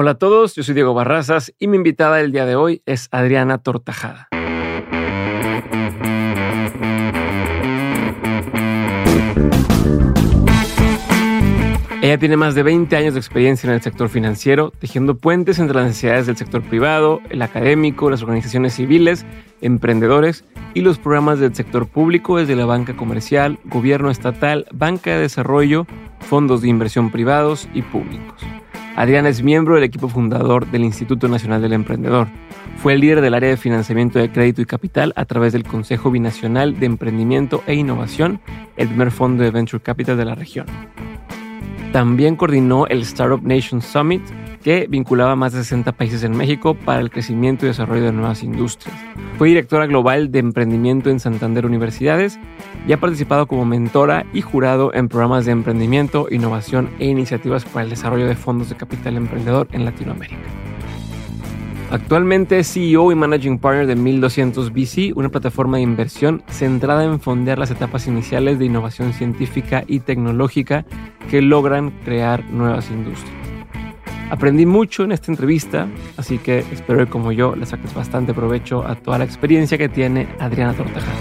Hola a todos, yo soy Diego Barrazas y mi invitada el día de hoy es Adriana Tortajada. Ella tiene más de 20 años de experiencia en el sector financiero, tejiendo puentes entre las necesidades del sector privado, el académico, las organizaciones civiles, emprendedores y los programas del sector público desde la banca comercial, gobierno estatal, banca de desarrollo, fondos de inversión privados y públicos. Adriana es miembro del equipo fundador del Instituto Nacional del Emprendedor. Fue el líder del área de financiamiento de crédito y capital a través del Consejo Binacional de Emprendimiento e Innovación, el primer fondo de Venture Capital de la región. También coordinó el Startup Nation Summit, que vinculaba más de 60 países en México para el crecimiento y desarrollo de nuevas industrias. Fue directora global de emprendimiento en Santander Universidades y ha participado como mentora y jurado en programas de emprendimiento, innovación e iniciativas para el desarrollo de fondos de capital emprendedor en Latinoamérica. Actualmente es CEO y Managing Partner de 1200 VC, una plataforma de inversión centrada en fondear las etapas iniciales de innovación científica y tecnológica que logran crear nuevas industrias. Aprendí mucho en esta entrevista, así que espero que como yo le saques bastante provecho a toda la experiencia que tiene Adriana Tortajada.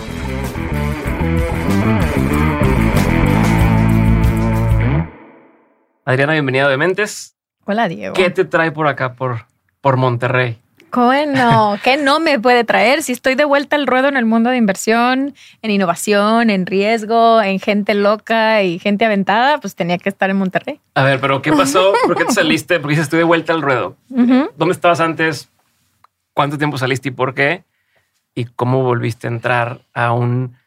Adriana, bienvenida de Mentes. Hola, Diego. ¿Qué te trae por acá, por, por Monterrey? Bueno, ¿qué no me puede traer? Si estoy de vuelta al ruedo en el mundo de inversión, en innovación, en riesgo, en gente loca y gente aventada, pues tenía que estar en Monterrey. A ver, pero ¿qué pasó? ¿Por qué te saliste? Porque dices, estoy de vuelta al ruedo. ¿Dónde estabas antes? ¿Cuánto tiempo saliste y por qué? ¿Y cómo volviste a entrar a un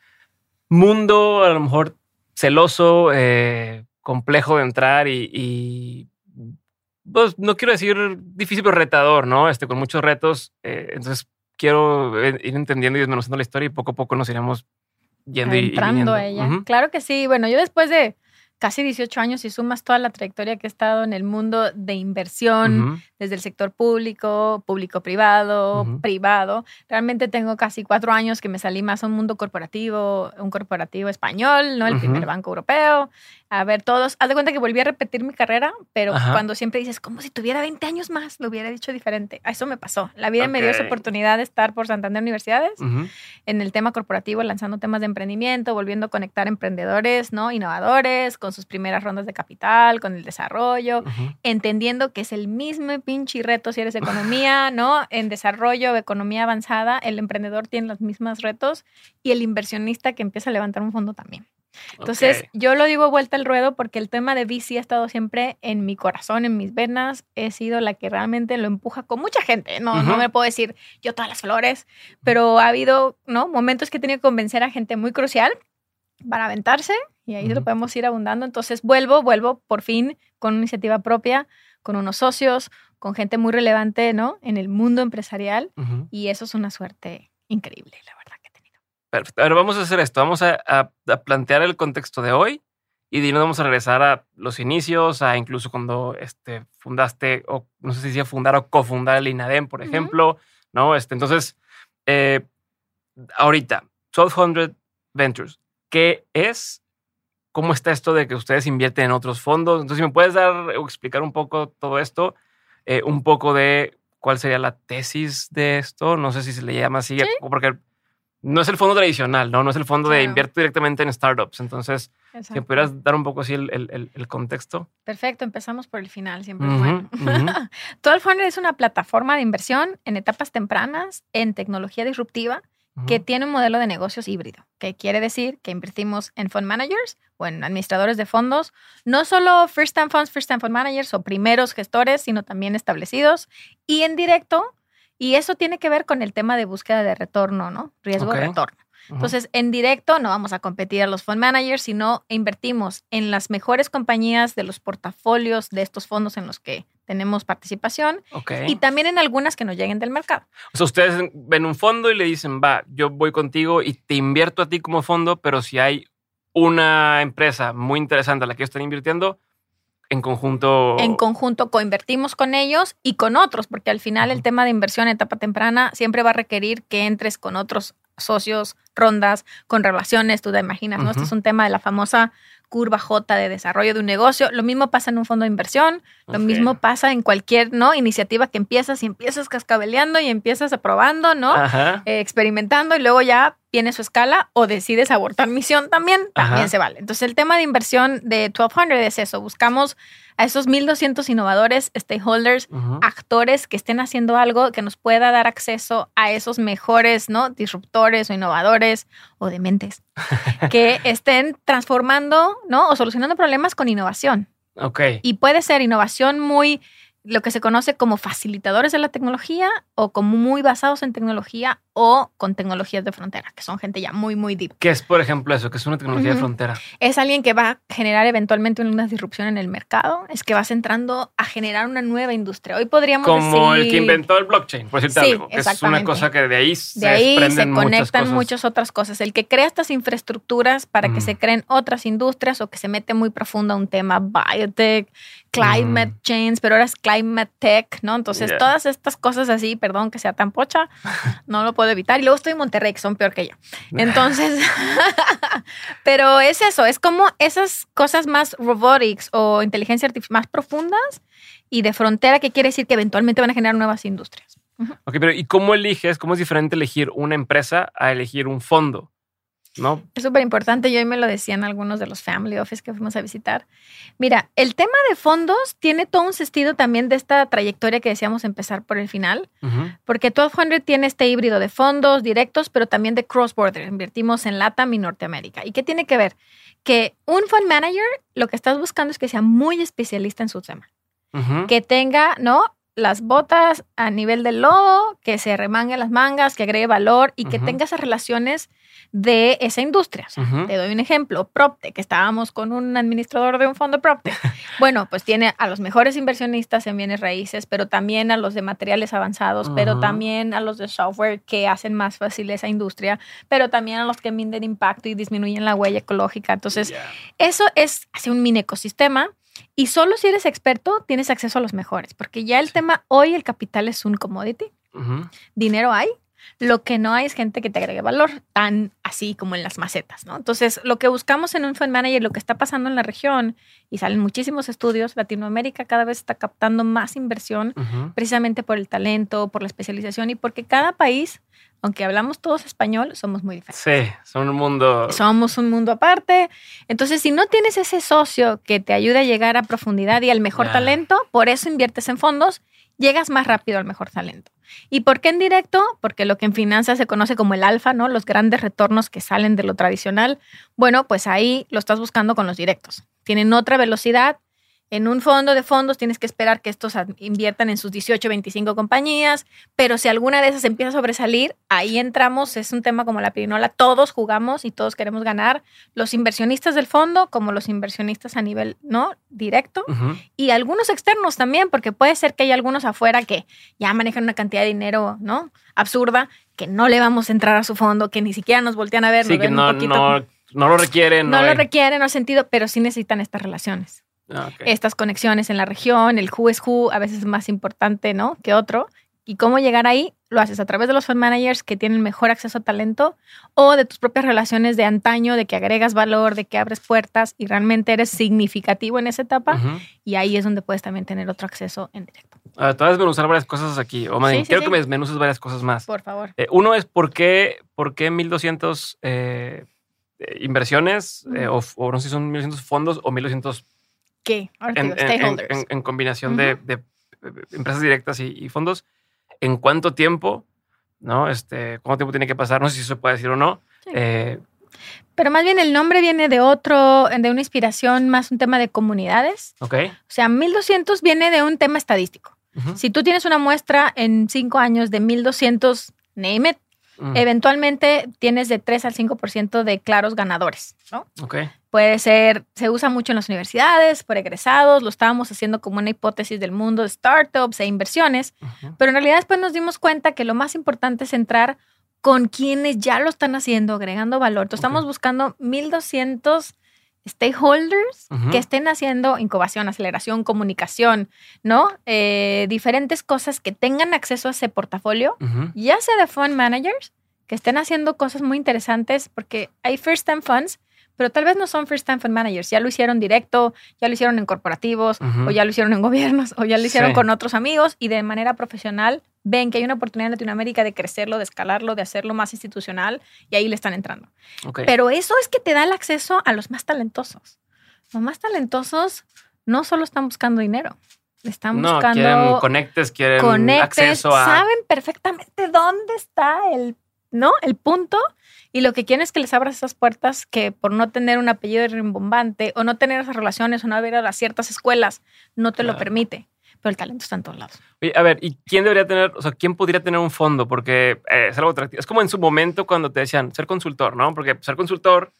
mundo a lo mejor celoso, eh, complejo de entrar y, y pues no quiero decir difícil, pero retador, ¿no? Este, con muchos retos. Eh, entonces quiero ir entendiendo y desmenuzando la historia y poco a poco nos iremos yendo y, Entrando a ella. Claro que sí. Bueno, yo después de casi 18 años y sumas toda la trayectoria que he estado en el mundo de inversión, desde el sector público, público-privado, privado. Realmente tengo casi cuatro años que me salí más a un mundo corporativo, un corporativo español, ¿no? El primer banco europeo a ver todos. Haz de cuenta que volví a repetir mi carrera, pero cuando siempre dices, como si tuviera 20 años más, lo hubiera dicho diferente. A eso me pasó. La vida me dio esa oportunidad de estar por Santander Universidades en el tema corporativo, lanzando temas de emprendimiento, volviendo a conectar emprendedores, ¿no? Innovadores, con sus primeras rondas de capital, con el desarrollo, entendiendo que es el mismo pinche reto si eres economía, ¿no? En desarrollo, economía avanzada, el emprendedor tiene los mismos retos y el inversionista que empieza a levantar un fondo también. Entonces, yo lo digo vuelta al ruedo porque el tema de bici ha estado siempre en mi corazón, en mis venas. He sido la que realmente lo empuja con mucha gente. No, no me puedo decir yo todas las flores, pero ha habido ¿no? momentos que he tenido que convencer a gente muy crucial para aventarse y ahí lo podemos ir abundando. Entonces, vuelvo, vuelvo por fin con una iniciativa propia, con unos socios, con gente muy relevante ¿no? en el mundo empresarial y eso es una suerte increíble, la verdad. Perfecto. Ahora vamos a hacer esto. Vamos a, plantear el contexto de hoy y de vamos a regresar a los inicios, a incluso cuando este, fundaste, o no sé si decía fundar o cofundar el INADEM, por ejemplo. ¿no? Este, entonces, eh, ahorita, 1200 Ventures, ¿qué es? ¿Cómo está esto de que ustedes invierten en otros fondos? Entonces, si me puedes dar o explicar un poco todo esto, eh, un poco de cuál sería la tesis de esto. No sé si se le llama así, porque no es el fondo tradicional, ¿no? No es el fondo de invierte directamente en startups. Entonces, si pudieras dar un poco así el, contexto. Perfecto, empezamos por el final, siempre es bueno. Todo el fondo es una plataforma de inversión en etapas tempranas en tecnología disruptiva que tiene un modelo de negocios híbrido, que quiere decir que invertimos en fund managers o en administradores de fondos, no solo first time funds, first time fund managers o primeros gestores, sino también establecidos y en directo y eso tiene que ver con el tema de búsqueda de retorno, ¿no? Riesgo de retorno. Entonces, en directo no vamos a competir a los fund managers, sino invertimos en las mejores compañías de los portafolios de estos fondos en los que tenemos participación y también en algunas que nos lleguen del mercado. O sea, ustedes ven un fondo y le dicen, va, yo voy contigo y te invierto a ti como fondo, pero si hay una empresa muy interesante a la que están invirtiendo, en conjunto. En conjunto coinvertimos con ellos y con otros, porque al final el tema de inversión en etapa temprana siempre va a requerir que entres con otros socios, rondas, con relaciones, tú te imaginas, ¿no? Esto es un tema de la famosa curva J de desarrollo de un negocio. Lo mismo pasa en un fondo de inversión, lo mismo pasa en cualquier ¿no? iniciativa que empiezas y empiezas cascabeleando y empiezas aprobando, ¿no? Eh, experimentando y luego ya tiene su escala o decides abortar misión también, también se vale. Entonces el tema de inversión de 1200 es eso, buscamos a esos 1200 innovadores, stakeholders, actores que estén haciendo algo que nos pueda dar acceso a esos mejores, ¿no? Disruptores o innovadores o dementes que estén transformando, ¿no? O solucionando problemas con innovación. Ok. Y puede ser innovación muy lo que se conoce como facilitadores de la tecnología o como muy basados en tecnología o con tecnologías de frontera, que son gente ya muy, muy deep. ¿Qué es, por ejemplo, eso? que es una tecnología de frontera? Es alguien que va a generar eventualmente una disrupción en el mercado, es que vas entrando a generar una nueva industria. Hoy podríamos Como el que inventó el blockchain, por decirte algo, que es una cosa que de ahí se, de ahí se conectan muchas, otras cosas. El que crea estas infraestructuras para que se creen otras industrias o que se mete muy profundo a un tema biotech, climate change, pero ahora es climate tech, ¿no? Entonces, todas estas cosas así, perdón que sea tan pocha, no lo puedo evitar. Y luego estoy en Monterrey, que son peor que yo. Entonces, pero es eso, es como esas cosas más robotics o inteligencia artificial más profundas y de frontera, que quiere decir que eventualmente van a generar nuevas industrias. Ok, pero ¿y cómo eliges? ¿Cómo es diferente elegir una empresa a elegir un fondo? ¿No? Es súper importante, yo hoy me lo decían algunos de los family office que fuimos a visitar. Mira, el tema de fondos tiene todo un sentido también de esta trayectoria que decíamos empezar por el final, porque 1200 tiene este híbrido de fondos directos, pero también de cross-border. Invertimos en LATAM y Norteamérica. ¿Y qué tiene que ver? Que un fund manager lo que estás buscando es que sea muy especialista en su tema. Que tenga, ¿no? las botas a nivel del lodo, que se remangue las mangas, que agregue valor y que tenga esas relaciones de esa industria. Te doy un ejemplo, Propte, que estábamos con un administrador de un fondo Propte. bueno, pues tiene a los mejores inversionistas en bienes raíces, pero también a los de materiales avanzados, pero también a los de software que hacen más fácil esa industria, pero también a los que miden impacto y disminuyen la huella ecológica. Entonces, eso es así un mini ecosistema. Y solo si eres experto tienes acceso a los mejores, porque ya el tema hoy, el capital es un commodity. Dinero hay, lo que no hay es gente que te agregue valor, tan así como en las macetas, ¿no? Entonces, lo que buscamos en un fund manager, lo que está pasando en la región, y salen muchísimos estudios, Latinoamérica cada vez está captando más inversión, precisamente por el talento, por la especialización y porque cada país, aunque hablamos todos español, somos muy diferentes. Sí, son un mundo. Somos un mundo aparte. Entonces, si no tienes ese socio que te ayude a llegar a profundidad y al mejor talento, por eso inviertes en fondos, llegas más rápido al mejor talento. ¿Y por qué en directo? Porque lo que en finanzas se conoce como el alfa, ¿no? Los grandes retornos que salen de lo tradicional. Bueno, pues ahí lo estás buscando con los directos. Tienen otra velocidad, en un fondo de fondos tienes que esperar que estos inviertan en sus 18, 25 compañías, pero si alguna de esas empieza a sobresalir, ahí entramos, es un tema como la pirinola, todos jugamos y todos queremos ganar, los inversionistas del fondo como los inversionistas a nivel no directo y algunos externos también, porque puede ser que hay algunos afuera que ya manejan una cantidad de dinero, ¿no? absurda, que no le vamos a entrar a su fondo, que ni siquiera nos voltean a ver, sí, que no, no, no, lo requieren. No, no lo requieren, no sentido, pero sí necesitan estas relaciones. Ah, estas conexiones en la región, el who es who a veces es más importante, ¿no? Que otro. Y cómo llegar ahí, lo haces a través de los fund managers que tienen mejor acceso a talento o de tus propias relaciones de antaño, de que agregas valor, de que abres puertas y realmente eres significativo en esa etapa. Y ahí es donde puedes también tener otro acceso en directo. Uh, te voy a desmenuzar varias cosas aquí. O más quiero que me desmenuces varias cosas más. Por favor. Eh, uno es por qué, por qué 1200 eh, eh, inversiones, o, o, no sé si son 1200 fondos o 1200 ¿Qué? En, combinación de, empresas directas y, fondos. ¿En cuánto tiempo? ¿No? Este, ¿Cuánto tiempo tiene que pasar? No sé si se puede decir o no. Eh, pero más bien el nombre viene de otro, de una inspiración más un tema de comunidades. Ok. O sea, 1200 viene de un tema estadístico. Si tú tienes una muestra en cinco años de 1200, name it, eventualmente tienes de 3 al 5% de claros ganadores, ¿no? Ok. Puede ser, se usa mucho en las universidades, por egresados, lo estábamos haciendo como una hipótesis del mundo de startups e inversiones, pero en realidad después nos dimos cuenta que lo más importante es entrar con quienes ya lo están haciendo, agregando valor. Entonces estamos buscando 1200 stakeholders que estén haciendo incubación, aceleración, comunicación, ¿no? Eh, diferentes cosas que tengan acceso a ese portafolio, ya sea de fund managers que estén haciendo cosas muy interesantes porque hay first time funds, pero tal vez no son first time fund managers. Ya lo hicieron directo, ya lo hicieron en corporativos, o ya lo hicieron en gobiernos, o ya lo hicieron con otros amigos y de manera profesional ven que hay una oportunidad en Latinoamérica de crecerlo, de escalarlo, de hacerlo más institucional y ahí le están entrando. Pero eso es que te da el acceso a los más talentosos. Los más talentosos no solo están buscando dinero, están no, buscando quieren conectes, quieren acceso a saben perfectamente dónde está el, ¿no? El punto y lo que quieren es que les abras esas puertas que por no tener un apellido rimbombante o no tener esas relaciones o no haber a ciertas escuelas no te lo permite. Pero el talento está en todos lados. a ver, ¿y quién debería tener, o sea, quién podría tener un fondo? Porque eh, es algo atractivo. Es como en su momento cuando te decían ser consultor, ¿no? Porque ser consultor,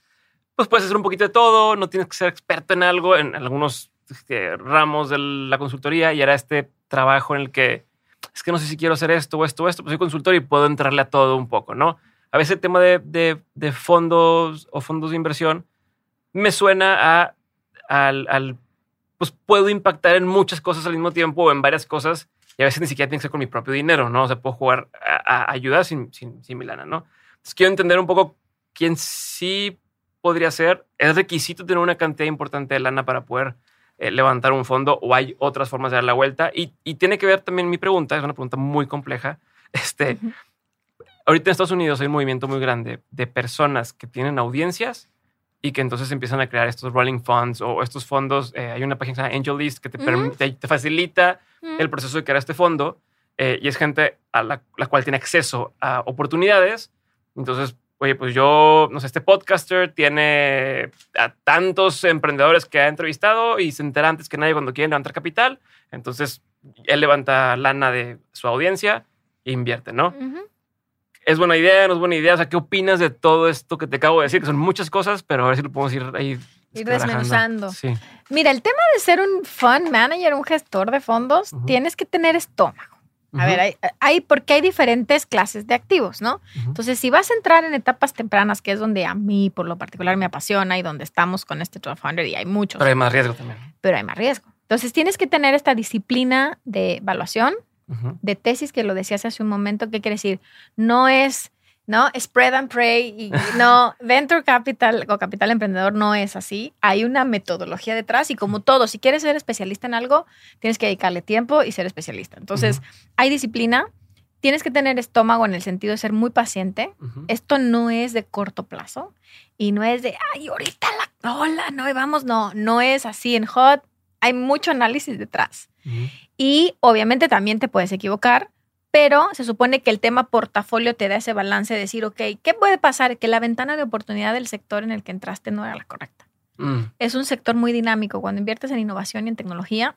pues puedes hacer un poquito de todo, no tienes que ser experto en algo, en algunos este, ramos de la consultoría y era este trabajo en el que es que no sé si quiero hacer esto o esto o esto, pues soy consultor y puedo entrarle a todo un poco, ¿no? A veces el tema de, de, fondos o fondos de inversión me suena a, al, pues puedo impactar en muchas cosas al mismo tiempo o en varias cosas y a veces ni siquiera tiene que ser con mi propio dinero, ¿no? O sea, puedo jugar a, ayudar sin, sin, sin mi lana, ¿no? Entonces quiero entender un poco quién sí podría ser. Es requisito tener una cantidad importante de lana para poder eh, levantar un fondo o hay otras formas de dar la vuelta. Y, tiene que ver también mi pregunta, es una pregunta muy compleja. Este, Ahorita en Estados Unidos hay un movimiento muy grande de personas que tienen audiencias y que entonces empiezan a crear estos rolling funds o estos fondos. Eh, hay una página que se llama AngelList que te, te, facilita el proceso de crear este fondo eh, y es gente a la, la, cual tiene acceso a oportunidades. Entonces oye, pues yo, no sé, este podcaster tiene a tantos emprendedores que ha entrevistado y se entera antes que nadie cuando quieren levantar capital. Entonces, él levanta lana de su audiencia e invierte, ¿no? ¿Es buena idea? ¿No es buena idea? O sea, ¿qué opinas de todo esto que te acabo de decir? Que son muchas cosas, pero a ver si lo podemos ir ahí. Ir desmenuzando. Mira, el tema de ser un fund manager, un gestor de fondos, tienes que tener estómago. A ver, hay, porque hay diferentes clases de activos, ¿no? Entonces, si vas a entrar en etapas tempranas, que es donde a mí por lo particular me apasiona y donde estamos con este 1200 y hay muchos. Pero hay más riesgo también. Pero hay más riesgo. Entonces, tienes que tener esta disciplina de evaluación, de tesis, que lo decías hace un momento, ¿qué quiere decir? No es ¿no? Spread and pray y no, venture capital o capital emprendedor no es así. Hay una metodología detrás y como todo, si quieres ser especialista en algo, tienes que dedicarle tiempo y ser especialista. Entonces, hay disciplina, tienes que tener estómago en el sentido de ser muy paciente. Esto no es de corto plazo y no es de, ay, ahorita la hola, no, vamos, no, no es así en hot. Hay mucho análisis detrás. Y obviamente también te puedes equivocar pero se supone que el tema portafolio te da ese balance de decir, ok, ¿qué puede pasar? Que la ventana de oportunidad del sector en el que entraste no era la correcta. Mm. Es un sector muy dinámico. Cuando inviertes en innovación y en tecnología,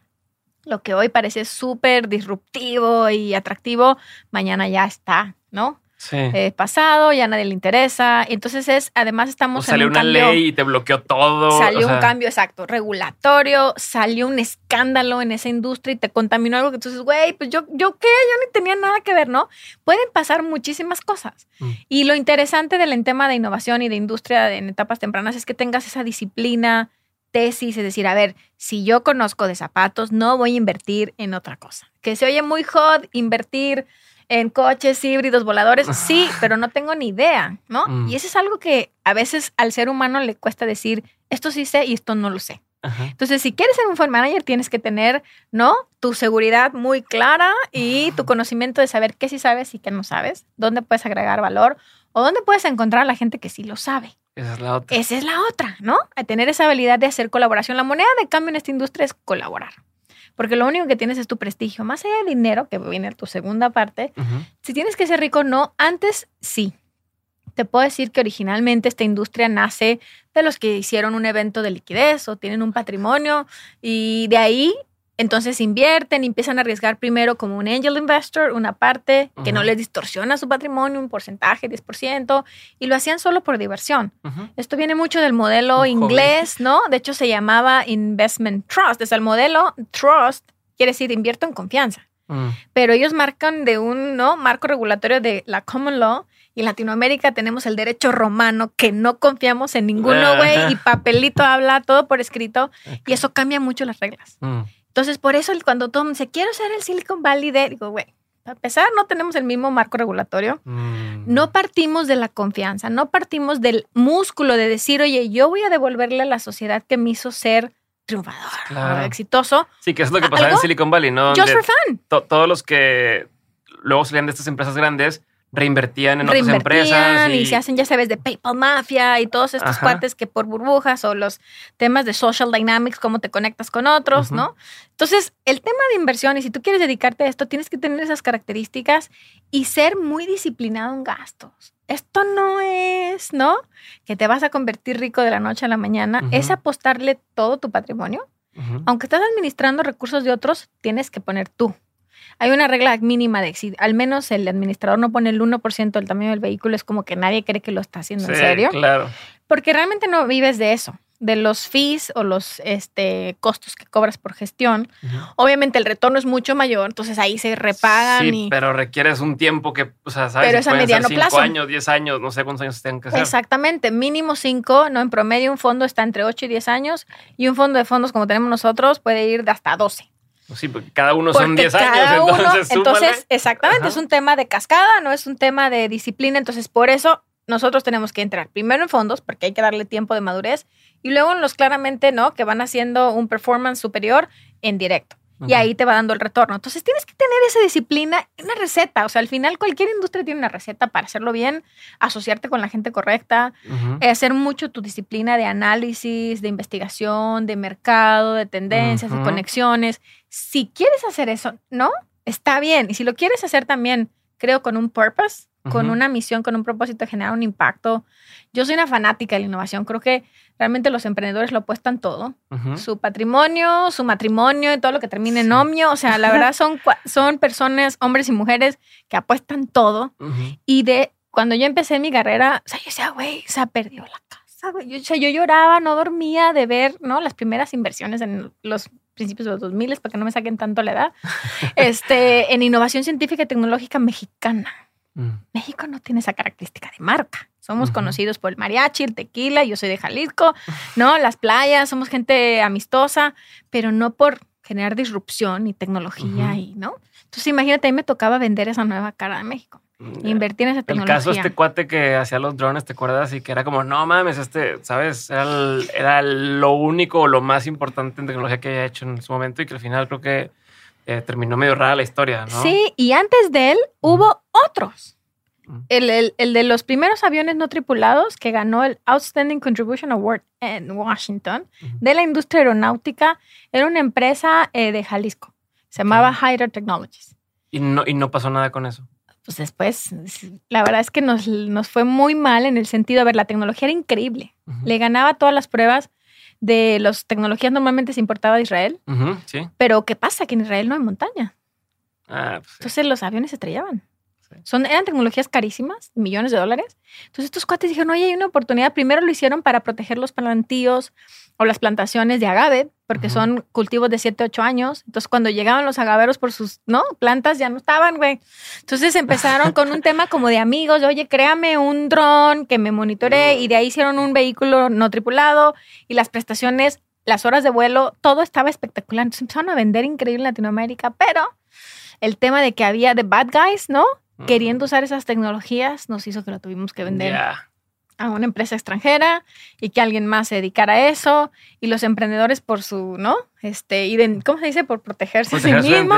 lo que hoy parece súper disruptivo y atractivo, mañana ya está, ¿no? Eh, pasado, ya nadie le interesa. Entonces es, además estamos o salió una ley y te bloqueó todo. Salió un cambio exacto, regulatorio, salió un escándalo en esa industria y te contaminó algo que tú dices, güey, pues yo, yo qué, yo ni tenía nada que ver, ¿no? Pueden pasar muchísimas cosas. Mm. Y lo interesante del tema de innovación y de industria en etapas tempranas es que tengas esa disciplina, tesis, es decir, a ver, si yo conozco de zapatos, no voy a invertir en otra cosa. Que se oye muy hot invertir en coches híbridos voladores, sí, pero no tengo ni idea, ¿no? Mm. Y eso es algo que a veces al ser humano le cuesta decir, esto sí sé y esto no lo sé. Entonces, si quieres ser un fund manager, tienes que tener, ¿no? Tu seguridad muy clara y tu conocimiento de saber qué sí sabes y qué no sabes, dónde puedes agregar valor o dónde puedes encontrar a la gente que sí lo sabe. Esa es la otra. Esa es la otra, ¿no? A tener esa habilidad de hacer colaboración. La moneda de cambio en esta industria es colaborar porque lo único que tienes es tu prestigio. Más allá de dinero, que viene tu segunda parte, si tienes que ser rico, no. Antes sí. Te puedo decir que originalmente esta industria nace de los que hicieron un evento de liquidez o tienen un patrimonio y de ahí entonces invierten empiezan a arriesgar primero como un angel investor, una parte que no les distorsiona su patrimonio, un porcentaje, 10%, y lo hacían solo por diversión. Esto viene mucho del modelo inglés, ¿no? De hecho, se llamaba Investment Trust. Es el modelo Trust quiere decir invierto en confianza. Mm. Pero ellos marcan de un ¿no? marco regulatorio de la common law y en Latinoamérica tenemos el derecho romano que no confiamos en ninguno, güey, y papelito habla todo por escrito y eso cambia mucho las reglas. Entonces, por eso cuando mundo dice, quiero ser el Silicon Valley de, digo, güey, Para empezar, no tenemos el mismo marco regulatorio. Mm. No partimos de la confianza, no partimos del músculo de decir, oye, yo voy a devolverle a la sociedad que me hizo ser triunfador, Claro. exitoso, Sí, que es lo que pasaba en. Silicon Valley, ¿no? just for fun. to- todos los que luego salían de estas empresas grandes reinvertían en otras empresas. Reinvertían y... se hacen, ya sabes, de PayPal Mafia y todos estos Ajá. cuates que por burbujas o los temas de social dynamics, cómo te conectas con otros. ¿no? Entonces, el tema de inversión, y si tú quieres dedicarte a esto, tienes que tener esas características y ser muy disciplinado en gastos. Esto no es, ¿no? Que te vas a convertir rico de la noche a la mañana, es apostarle todo tu patrimonio. Aunque estás administrando recursos de otros, tienes que poner tú. Hay una regla mínima de si al menos el administrador no pone el 1% del tamaño del vehículo, es como que nadie cree que lo está haciendo en Sí, serio. Claro. Porque realmente no vives de eso, de los fees o los este, costos que cobras por gestión. Obviamente el retorno es mucho mayor, entonces ahí se repagan Sí, y... pero requieres un tiempo que, o sea, sabes, Pero si es a mediano cinco plazo. años, 10 años, no sé cuántos años tengan que ser. Exactamente, mínimo 5, ¿no? En promedio un fondo está entre 8 y 10 años y un fondo de fondos como tenemos nosotros puede ir de hasta 12. Pues Sí, porque cada uno son Porque 10 cada años, uno- entonces, exactamente, Ajá. es un tema de cascada, no es un tema de disciplina. Entonces, por eso nosotros tenemos que entrar primero en fondos, porque hay que darle tiempo de madurez, y luego en los claramente, ¿no? Que van haciendo un performance superior en directo. Y ahí te va dando el retorno. Entonces tienes que tener esa disciplina, una receta. O sea, al final cualquier industria tiene una receta para hacerlo bien, asociarte con la gente correcta, eh, hacer mucho tu disciplina de análisis, de investigación, de mercado, de tendencias, de conexiones. Si quieres hacer eso, ¿no? Está bien. Y si lo quieres hacer también, creo, con un purpose, con una misión, con un propósito de generar un impacto. Yo soy una fanática de la innovación. Creo que realmente los emprendedores lo apuestan todo. Su patrimonio, su matrimonio y todo lo que termine en omio. O sea, la verdad son, son personas, hombres y mujeres, que apuestan todo. Y de cuando yo empecé mi carrera, o sea, yo decía, güey, se ha perdido la casa, güey. Yo, o sea, yo lloraba, no dormía de ver, ¿no? Las primeras inversiones en los principios de los 2000 para que no me saquen tanto la edad. este, en innovación científica y tecnológica mexicana. Mm. México no tiene esa característica de marca. Somos conocidos por el mariachi, el tequila, yo soy de Jalisco, ¿no? Las playas, somos gente amistosa, pero no por generar disrupción y tecnología y, ¿no? Entonces, imagínate, a mí me tocaba vender esa nueva cara de México. Invertir en esa El tecnología. caso de este cuate que hacía los drones, ¿te acuerdas? Y que era como, no mames, este, ¿sabes? Era, el- era lo único o lo más importante en tecnología que había hecho en su momento y que al final creo que eh, terminó medio rara la historia, ¿no? Sí, y antes de él hubo otros. Mm. El, el- el de los primeros aviones no tripulados que ganó el Outstanding Contribution Award en Washington de la industria aeronáutica era una empresa eh, de Jalisco. Se llamaba Ok. Hyder Technologies. Y no, y no pasó nada con eso. Pues después, la verdad es que nos, nos fue muy mal en el sentido, a ver, la tecnología era increíble. Le ganaba todas las pruebas de las tecnologías normalmente se importaba de Israel. Sí. Pero ¿qué pasa? Que en Israel no hay montaña. Ah, pues sí. Entonces los aviones se estrellaban. Sí. Son, eran tecnologías carísimas, millones de dólares. Entonces estos cuates dijeron, oye, hay una oportunidad. Primero lo hicieron para proteger los plantíos o las plantaciones de agave, porque Ujú. son cultivos de 7, 8 años. Entonces cuando llegaban los agaveros por sus ¿no? plantas ya no estaban, güey. Entonces empezaron con un tema como de amigos, de, oye, créame un dron que me monitoree y de ahí hicieron un vehículo no tripulado y las prestaciones, las horas de vuelo, todo estaba espectacular. Entonces empezaron a vender increíble en Latinoamérica, pero el tema de que había the bad guys, ¿no? Mm. Queriendo usar esas tecnologías nos hizo que lo tuvimos que vender a una empresa extranjera y que alguien más se dedicara a eso y los emprendedores por su, ¿no? Este, iden- ¿cómo se dice? Por protegerse a sí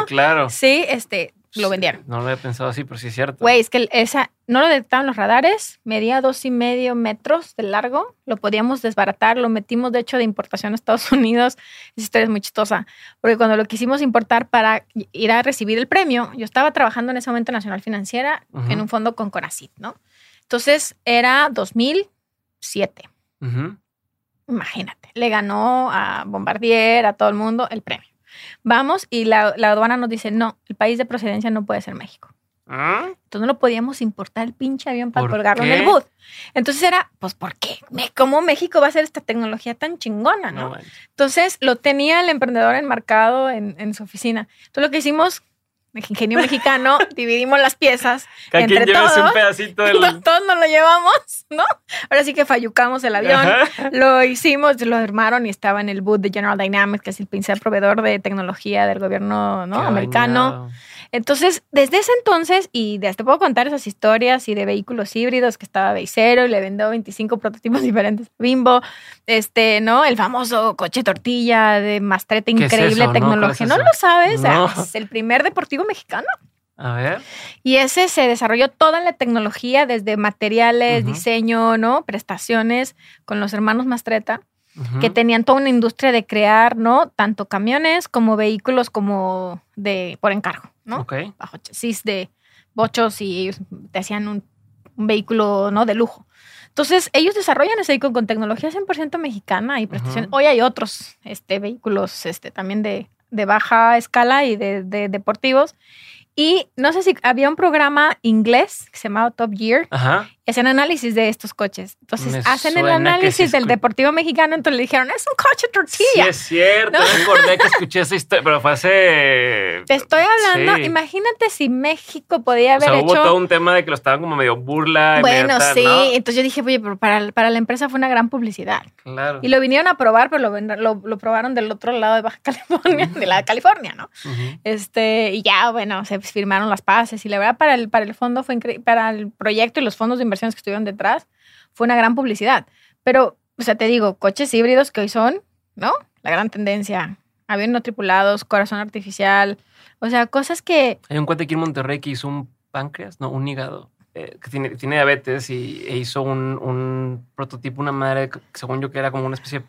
claro. Sí, este, lo vendieron. No lo había pensado así, pero sí es cierto. Güey, es que esa no lo detectaban los radares, medía dos y medio metros de largo, lo podíamos desbaratar, lo metimos de hecho de importación a Estados Unidos. Esa historia es muy chistosa, porque cuando lo quisimos importar para ir a recibir el premio, yo estaba trabajando en ese momento en Nacional Financiera en un fondo con Conacyt, ¿no? Entonces era 2007, Ujú. imagínate, le ganó a Bombardier, a todo el mundo el premio. Vamos y la, la aduana nos dice, no, el país de procedencia no puede ser México. ¿Ah? Entonces no lo podíamos importar el pinche avión para ¿Por colgarlo en el booth. Entonces era, pues, ¿por qué? ¿Cómo México va a hacer esta tecnología tan chingona, No. Entonces lo tenía el emprendedor enmarcado en, en su oficina. Entonces lo que hicimos, ingenio mexicano, dividimos las piezas. Entre llévese un todos, pedacito del. Todos todos nos lo llevamos, ¿no? Ahora sí que fallucamos el avión. Ajá. Lo hicimos, lo armaron y estaba en el booth de General Dynamics, que es el principal proveedor de tecnología del gobierno ¿no? Americano. bañado. Entonces, desde ese entonces, y te puedo contar esas historias y de vehículos híbridos que estaba Beisero y le vendió 25 prototipos diferentes Bimbo, este, ¿no? El famoso coche tortilla de mastreta increíble tecnología. ¿No? lo sabes? es el primer deportivo mexicano. A ver. Y ese se desarrolló toda la tecnología, desde materiales, diseño, ¿no? Prestaciones, con los hermanos Mastreta que tenían toda una industria de crear, ¿no? Tanto camiones como vehículos como de por encargo, ¿no? Ok. Bajo chasis de bochos y te hacían un, vehículo, ¿no? De lujo. Entonces, ellos desarrollan ese vehículo con tecnología 100% mexicana y prestaciones. Hoy hay otros este, vehículos este, también de, de baja escala y de, de deportivos. Y no sé si había un programa inglés que se llamaba Top Gear Ajá hacen análisis de estos coches. Entonces hacen el análisis del Deportivo Mexicano, entonces le dijeron, es un coche tortilla. Sí, es cierto, ¿No? que escuché esa historia, pero fue hace... Te estoy hablando, imagínate si México podía haber o sea, hubo todo un tema de que lo estaban como medio burla. Bueno, sí, entonces yo dije, oye, pero para, para, la empresa fue una gran publicidad. Claro. Y lo vinieron a probar, pero lo, lo, probaron del otro lado de Baja California, de la California, ¿no? Este, y ya, bueno, se firmaron las pases y la verdad para el, para el fondo fue increíble, para el proyecto y los fondos de inversión que estuvieron detrás, fue una gran publicidad. Pero, o sea, te digo, coches híbridos que hoy son, ¿no? La gran tendencia. Aviones no tripulados, corazón artificial, o sea, cosas que... Hay un cuate aquí en Monterrey que hizo un páncreas, no, un hígado, eh, que tiene, tiene, diabetes y e hizo un, un, prototipo, una madre, según yo que era como una especie de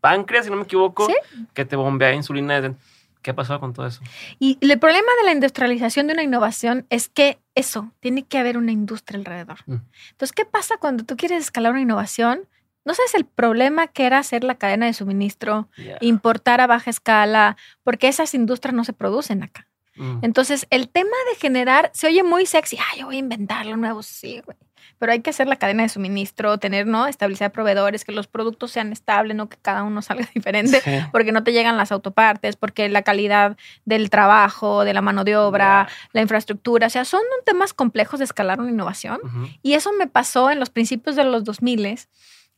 páncreas, si no me equivoco, que te bombea insulina desde ¿Qué ha pasado con todo eso? Y el problema de la industrialización de una innovación es que eso, tiene que haber una industria alrededor. Mm. Entonces, ¿qué pasa cuando tú quieres escalar una innovación? No sabes el problema que era hacer la cadena de suministro, importar a baja escala, porque esas industrias no se producen acá. Mm. Entonces, el tema de generar se oye muy sexy. Ah, yo voy a inventar lo nuevo. Sí, güey pero hay que hacer la cadena de suministro, tener, ¿no? Estabilizar proveedores, que los productos sean estables, no que cada uno salga diferente, porque no te llegan las autopartes, porque la calidad del trabajo, de la mano de obra, la infraestructura, o sea, son temas complejos de escalar una innovación. Y eso me pasó en los principios de los 2000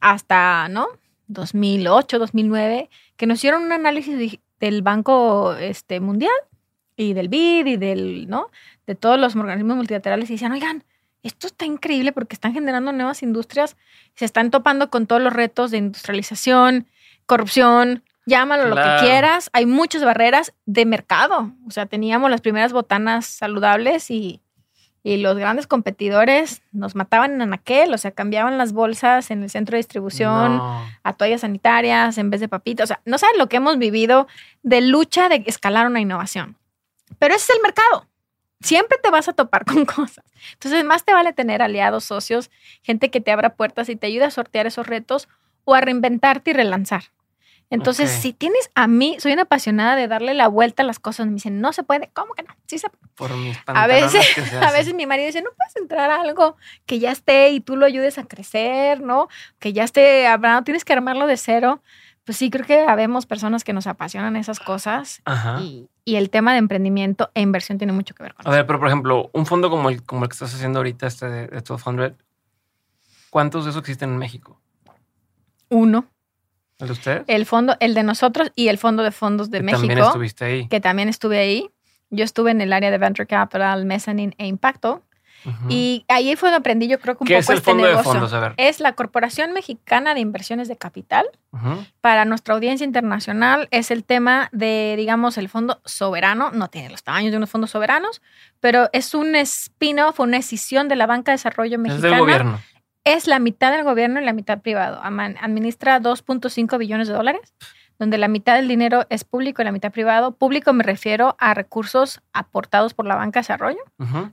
hasta, ¿no? 2008, 2009, que nos hicieron un análisis del Banco este, Mundial y del BID y del, ¿no? De todos los organismos multilaterales y decían, oigan, esto está increíble porque están generando nuevas industrias, se están topando con todos los retos de industrialización, corrupción, llámalo lo que quieras. Hay muchas barreras de mercado. O sea, teníamos las primeras botanas saludables y, los grandes competidores nos mataban en anaquel, o sea, cambiaban las bolsas en el centro de distribución a toallas sanitarias en vez de papitas. O sea, no saben lo que hemos vivido de lucha de escalar una innovación. Pero ese es el mercado siempre te vas a topar con cosas. Entonces, más te vale tener aliados, socios, gente que te abra puertas y te ayude a sortear esos retos o a reinventarte y relanzar. Entonces, si tienes a mí, soy una apasionada de darle la vuelta a las cosas. Me dicen, no se puede. ¿Cómo que no? Sí se puede. Por mis a veces, a veces mi marido dice, no puedes entrar a algo que ya esté y tú lo ayudes a crecer, ¿no? Que ya esté, no tienes que armarlo de cero. Pues sí, creo que habemos personas que nos apasionan esas cosas y, el tema de emprendimiento e inversión tiene mucho que ver con eso. A ver, pero por ejemplo, un fondo como el, como el que estás haciendo ahorita, este de, de 1200, ¿cuántos de esos existen en México? Uno. ¿El de usted? El fondo, el de nosotros y el fondo de fondos de México. También estuviste ahí. Que también estuve ahí. Yo estuve en el área de Venture Capital, Mezzanine e Impacto. Y ahí fue donde aprendí yo creo que un poco es el este fondo negocio. De fondos? A ver. Es la Corporación Mexicana de Inversiones de Capital. Para nuestra audiencia internacional es el tema de, digamos, el fondo soberano. No tiene los tamaños de unos fondos soberanos, pero es un spin-off, una escisión de la banca de desarrollo mexicana. Es del gobierno. Es la mitad del gobierno y la mitad privado. Administra 2.5 billones de dólares donde la mitad del dinero es público y la mitad privado. Público me refiero a recursos aportados por la banca de desarrollo,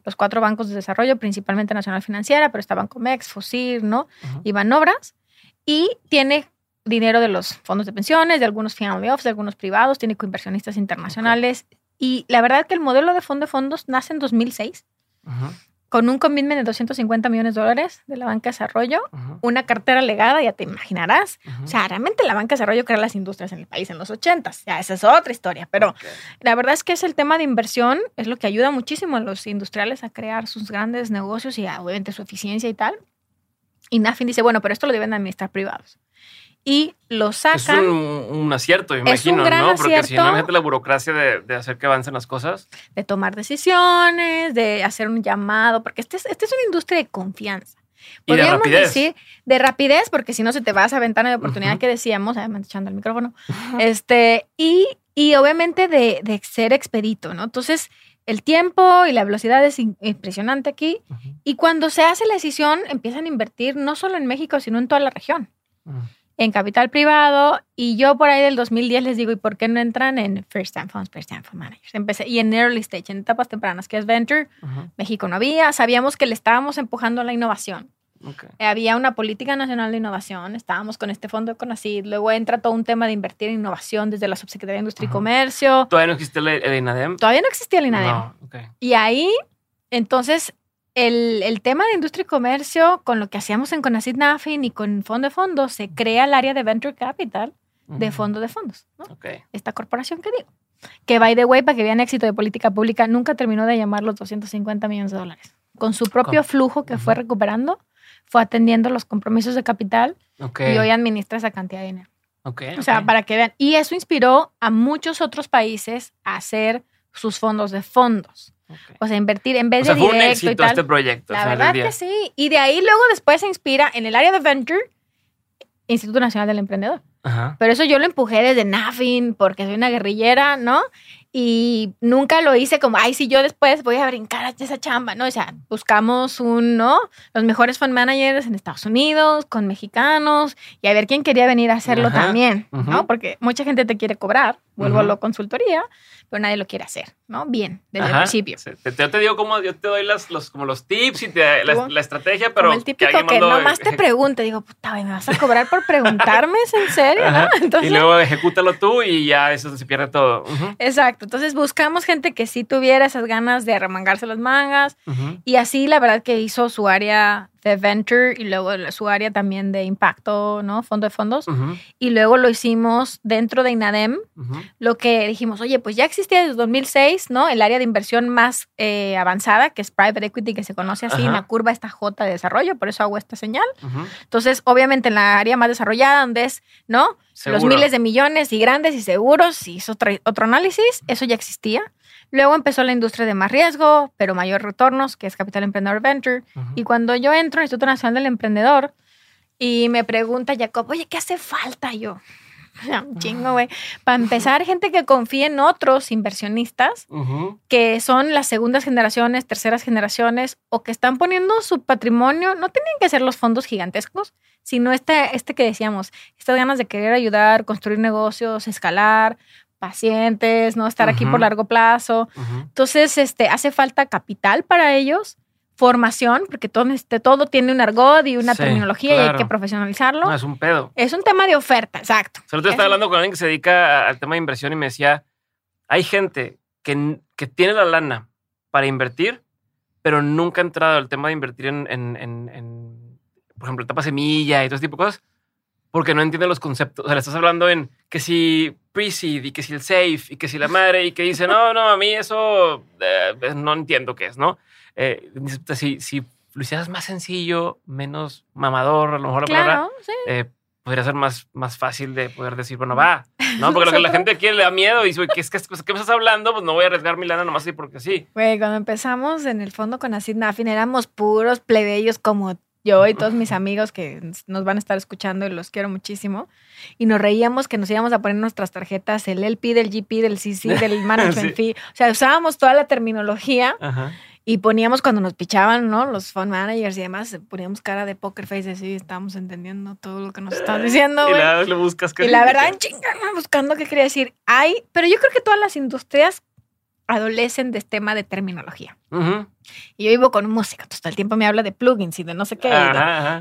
los cuatro bancos de desarrollo, principalmente Nacional Financiera, pero está Bancomex, FOSIR, ¿no? Y Banobras. Y tiene dinero de los fondos de pensiones, de algunos family office, de algunos privados, tiene coinversionistas internacionales. Y la verdad que el modelo de fondo de fondos nace en 2006 con un commitment de 250 millones de dólares de la banca de desarrollo, una cartera legada, ya te imaginarás. O sea, realmente la banca de desarrollo crea las industrias en el país en los 80 Ya, esa es otra historia. Pero la verdad es que es el tema de inversión, es lo que ayuda muchísimo a los industriales a crear sus grandes negocios y a, obviamente su eficiencia y tal. Y Nafin dice, bueno, pero esto lo deben administrar privados. Y lo sacan. Es un, acierto, imagino, ¿no? Porque si no, imagínate la burocracia de, hacer que avancen las cosas. De tomar decisiones, de hacer un llamado, porque este es, este es una industria de confianza. Podríamos de rapidez. decir de rapidez, porque si no se te va a esa ventana de oportunidad que decíamos, además echando el micrófono, este, y, y obviamente de, de, ser expedito, ¿no? Entonces, el tiempo y la velocidad es impresionante aquí. Y cuando se hace la decisión, empiezan a invertir no solo en México, sino en toda la región. En capital privado. Y yo por ahí del 2010 les digo, ¿y por qué no entran en First Time Funds, First Time Fund Managers? Empecé, y en Early Stage, en etapas tempranas, que es Venture. México no había. Sabíamos que le estábamos empujando a la innovación. Eh, había una política nacional de innovación, estábamos con este fondo de CONACYT, luego entra todo un tema de invertir en innovación desde la Subsecretaría de Industria y Comercio. ¿Todavía no existía el, INADEM? Todavía no existía el INADEM. Y ahí, entonces, el, tema de industria y comercio, con lo que hacíamos en CONACYT NAFIN y con Fondo de Fondos, se crea el área de Venture Capital de Fondo de Fondos. Esta corporación que digo. Que, by the way, para que vean éxito de política pública, nunca terminó de llamar los 250 millones de dólares. Con su propio flujo que fue recuperando, fue atendiendo los compromisos de capital y hoy administra esa cantidad de dinero. o sea, para que vean. Y eso inspiró a muchos otros países a hacer sus fondos de fondos. O sea, invertir en vez de fue un éxito este proyecto. La verdad que sí. Y de ahí luego después se inspira en el área de venture, Instituto Nacional del Emprendedor. Pero eso yo lo empujé desde NAFIN porque soy una guerrillera, ¿no? y nunca lo hice como, ay, si yo después voy a brincar a esa chamba, ¿no? O sea, buscamos un, ¿no? Los mejores fund managers en Estados Unidos, con mexicanos, y a ver quién quería venir a hacerlo también, ¿no? Porque mucha gente te quiere cobrar, vuelvo a la consultoría, pero nadie lo quiere hacer, ¿no? Bien, desde el principio. Yo te digo como, yo te doy las, los, como los tips y te, la, estrategia, pero... Como el típico que, nomás te pregunte, digo, puta, ¿me vas a cobrar por preguntarme? ¿Es en serio? y luego ejecútalo tú y ya eso se pierde todo. Exacto. Entonces buscamos gente que sí tuviera esas ganas de arremangarse las mangas y así la verdad que hizo su área de venture y luego su área también de impacto, ¿no? Fondo de fondos. Y luego lo hicimos dentro de INADEM, lo que dijimos, oye, pues ya existía desde 2006, ¿no? El área de inversión más eh, avanzada, que es private equity, que se conoce así en la curva esta J de desarrollo, por eso hago esta señal. Entonces, obviamente en la área más desarrollada, donde es, ¿no? Los miles de millones y grandes y seguros, y hizo otro, otro análisis, eso ya existía. Luego empezó la industria de más riesgo, pero mayor retornos, que es Capital Emprendedor Venture. Y cuando yo entro al Instituto Nacional del Emprendedor y me pregunta Jacob, oye, ¿qué hace falta yo? Un chingo, güey. Para empezar, gente que confíe en otros inversionistas, que son las segundas generaciones, terceras generaciones, o que están poniendo su patrimonio, no tienen que ser los fondos gigantescos, sino este, este que decíamos, estas ganas de querer ayudar, construir negocios, escalar, pacientes, ¿no? Estar aquí por largo plazo. Entonces, este, hace falta capital para ellos, formación, porque todo, este, todo tiene un argot y una terminología y hay que profesionalizarlo. No, es un pedo. Es un tema de oferta, exacto. Solo te estaba hablando con alguien que se dedica al tema de inversión y me decía, hay gente que, que tiene la lana para invertir, pero nunca ha entrado al tema de invertir en, en, en, por ejemplo, etapa semilla y todo ese tipo de cosas porque no entiende los conceptos. O sea, le estás hablando en que si pre-seed y que si el safe y que si la madre y que dice, no, no, a mí eso eh, no entiendo qué es, ¿no? Eh, si, si lo hicieras más sencillo, menos mamador, a lo mejor la palabra, eh, podría ser más, más fácil de poder decir, bueno, va, ¿no? Porque lo que la gente quiere le da miedo y dice, ¿qué, es, que, ¿qué me estás hablando? Pues no voy a arriesgar mi lana nomás así porque sí. Güey, cuando empezamos en el fondo con Acid Nafin éramos puros plebeyos como yo y todos mis amigos que nos van a estar escuchando y los quiero muchísimo. Y nos reíamos que nos íbamos a poner nuestras tarjetas, el LP, del GP, del CC, del Management Fee. O sea, usábamos toda la terminología y poníamos cuando nos pichaban, ¿no? Los fund managers y demás, poníamos cara de poker face, así estábamos entendiendo todo lo que nos estaban diciendo. y la, le buscas y la verdad, chingada, buscando qué quería decir. Hay, pero yo creo que todas las industrias adolecen de este tema de terminología. Y yo vivo con música, entonces todo el tiempo me habla de plugins y de no sé qué,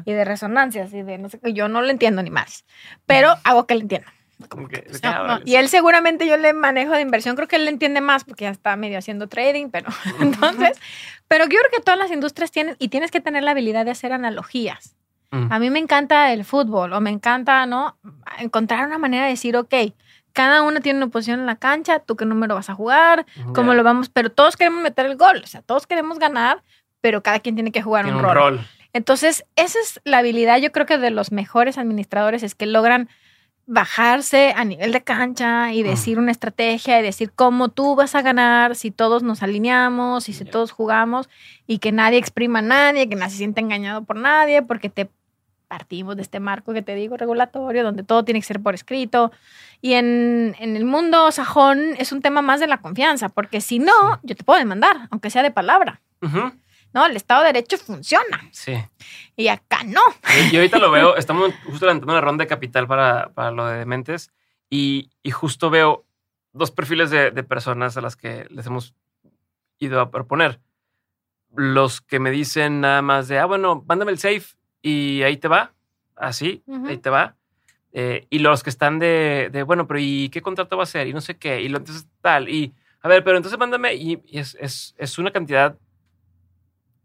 y, de, resonancias y de no sé qué. Yo no lo entiendo ni más, pero hago que le entienda. Pues, y él seguramente yo le manejo de inversión, creo que él le entiende más porque ya está medio haciendo trading, pero entonces, pero yo creo que todas las industrias tienen y tienes que tener la habilidad de hacer analogías. A mí me encanta el fútbol o me encanta, ¿no? Encontrar una manera de decir, ok, cada uno tiene una posición en la cancha, tú qué número vas a jugar, cómo lo vamos, pero todos queremos meter el gol, o sea, todos queremos ganar, pero cada quien tiene que jugar un, rol. Entonces, esa es la habilidad, yo creo que de los mejores administradores es que logran bajarse a nivel de cancha y decir una estrategia y decir cómo tú vas a ganar si todos nos alineamos y si todos jugamos y que nadie exprima a nadie, que nadie se sienta engañado por nadie, porque te partimos de este marco que te digo regulatorio, donde todo tiene que ser por escrito. Y en, el mundo sajón es un tema más de la confianza, porque si no, yo te puedo demandar, aunque sea de palabra. No, el Estado de Derecho funciona. Sí. Y acá no. Y, ahorita lo veo, estamos justo levantando una ronda de capital para, para lo de dementes y, y, justo veo dos perfiles de, de, personas a las que les hemos ido a proponer. Los que me dicen nada más de, ah, bueno, mándame el safe y ahí te va, así, ahí te va. Eh, y los que están de, de, bueno, pero ¿y qué contrato va a ser? Y no sé qué, y lo, entonces tal, y a ver, pero entonces mándame, y, es, es, es, una cantidad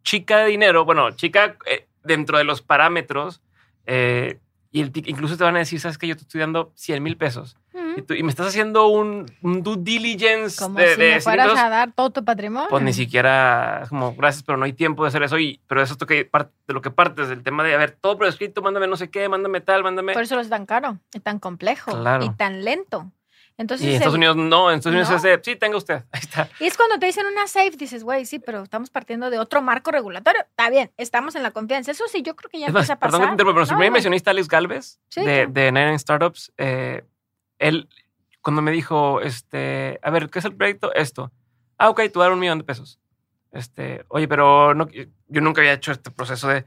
chica de dinero, bueno, chica eh, dentro de los parámetros, eh, y incluso te van a decir, ¿sabes que Yo te estoy dando 100 mil pesos y, me estás haciendo un, due diligence como de, si me fueras a dar todo tu patrimonio. Pues ni siquiera, como, gracias, pero no hay tiempo de hacer eso. Y, pero eso es que, de lo que partes, del tema de, a ver, todo por escrito, mándame no sé qué, mándame tal, mándame. Por eso es tan caro, y tan complejo, y tan lento. Entonces, y en Estados Unidos no, en Estados Unidos es de, sí, tenga usted, ahí está. Y es cuando te dicen una safe, dices, güey, sí, pero estamos partiendo de otro marco regulatorio. Está bien, estamos en la confianza. Eso sí, yo creo que ya empieza a pasar. Perdón que te pero su primer inversionista, Alex Galvez, de, de Nine Startups, eh, él, cuando me dijo, este, a ver, ¿qué es el proyecto? Esto. Ah, ok, tú dar un millón de pesos. Este, oye, pero no, yo nunca había hecho este proceso de,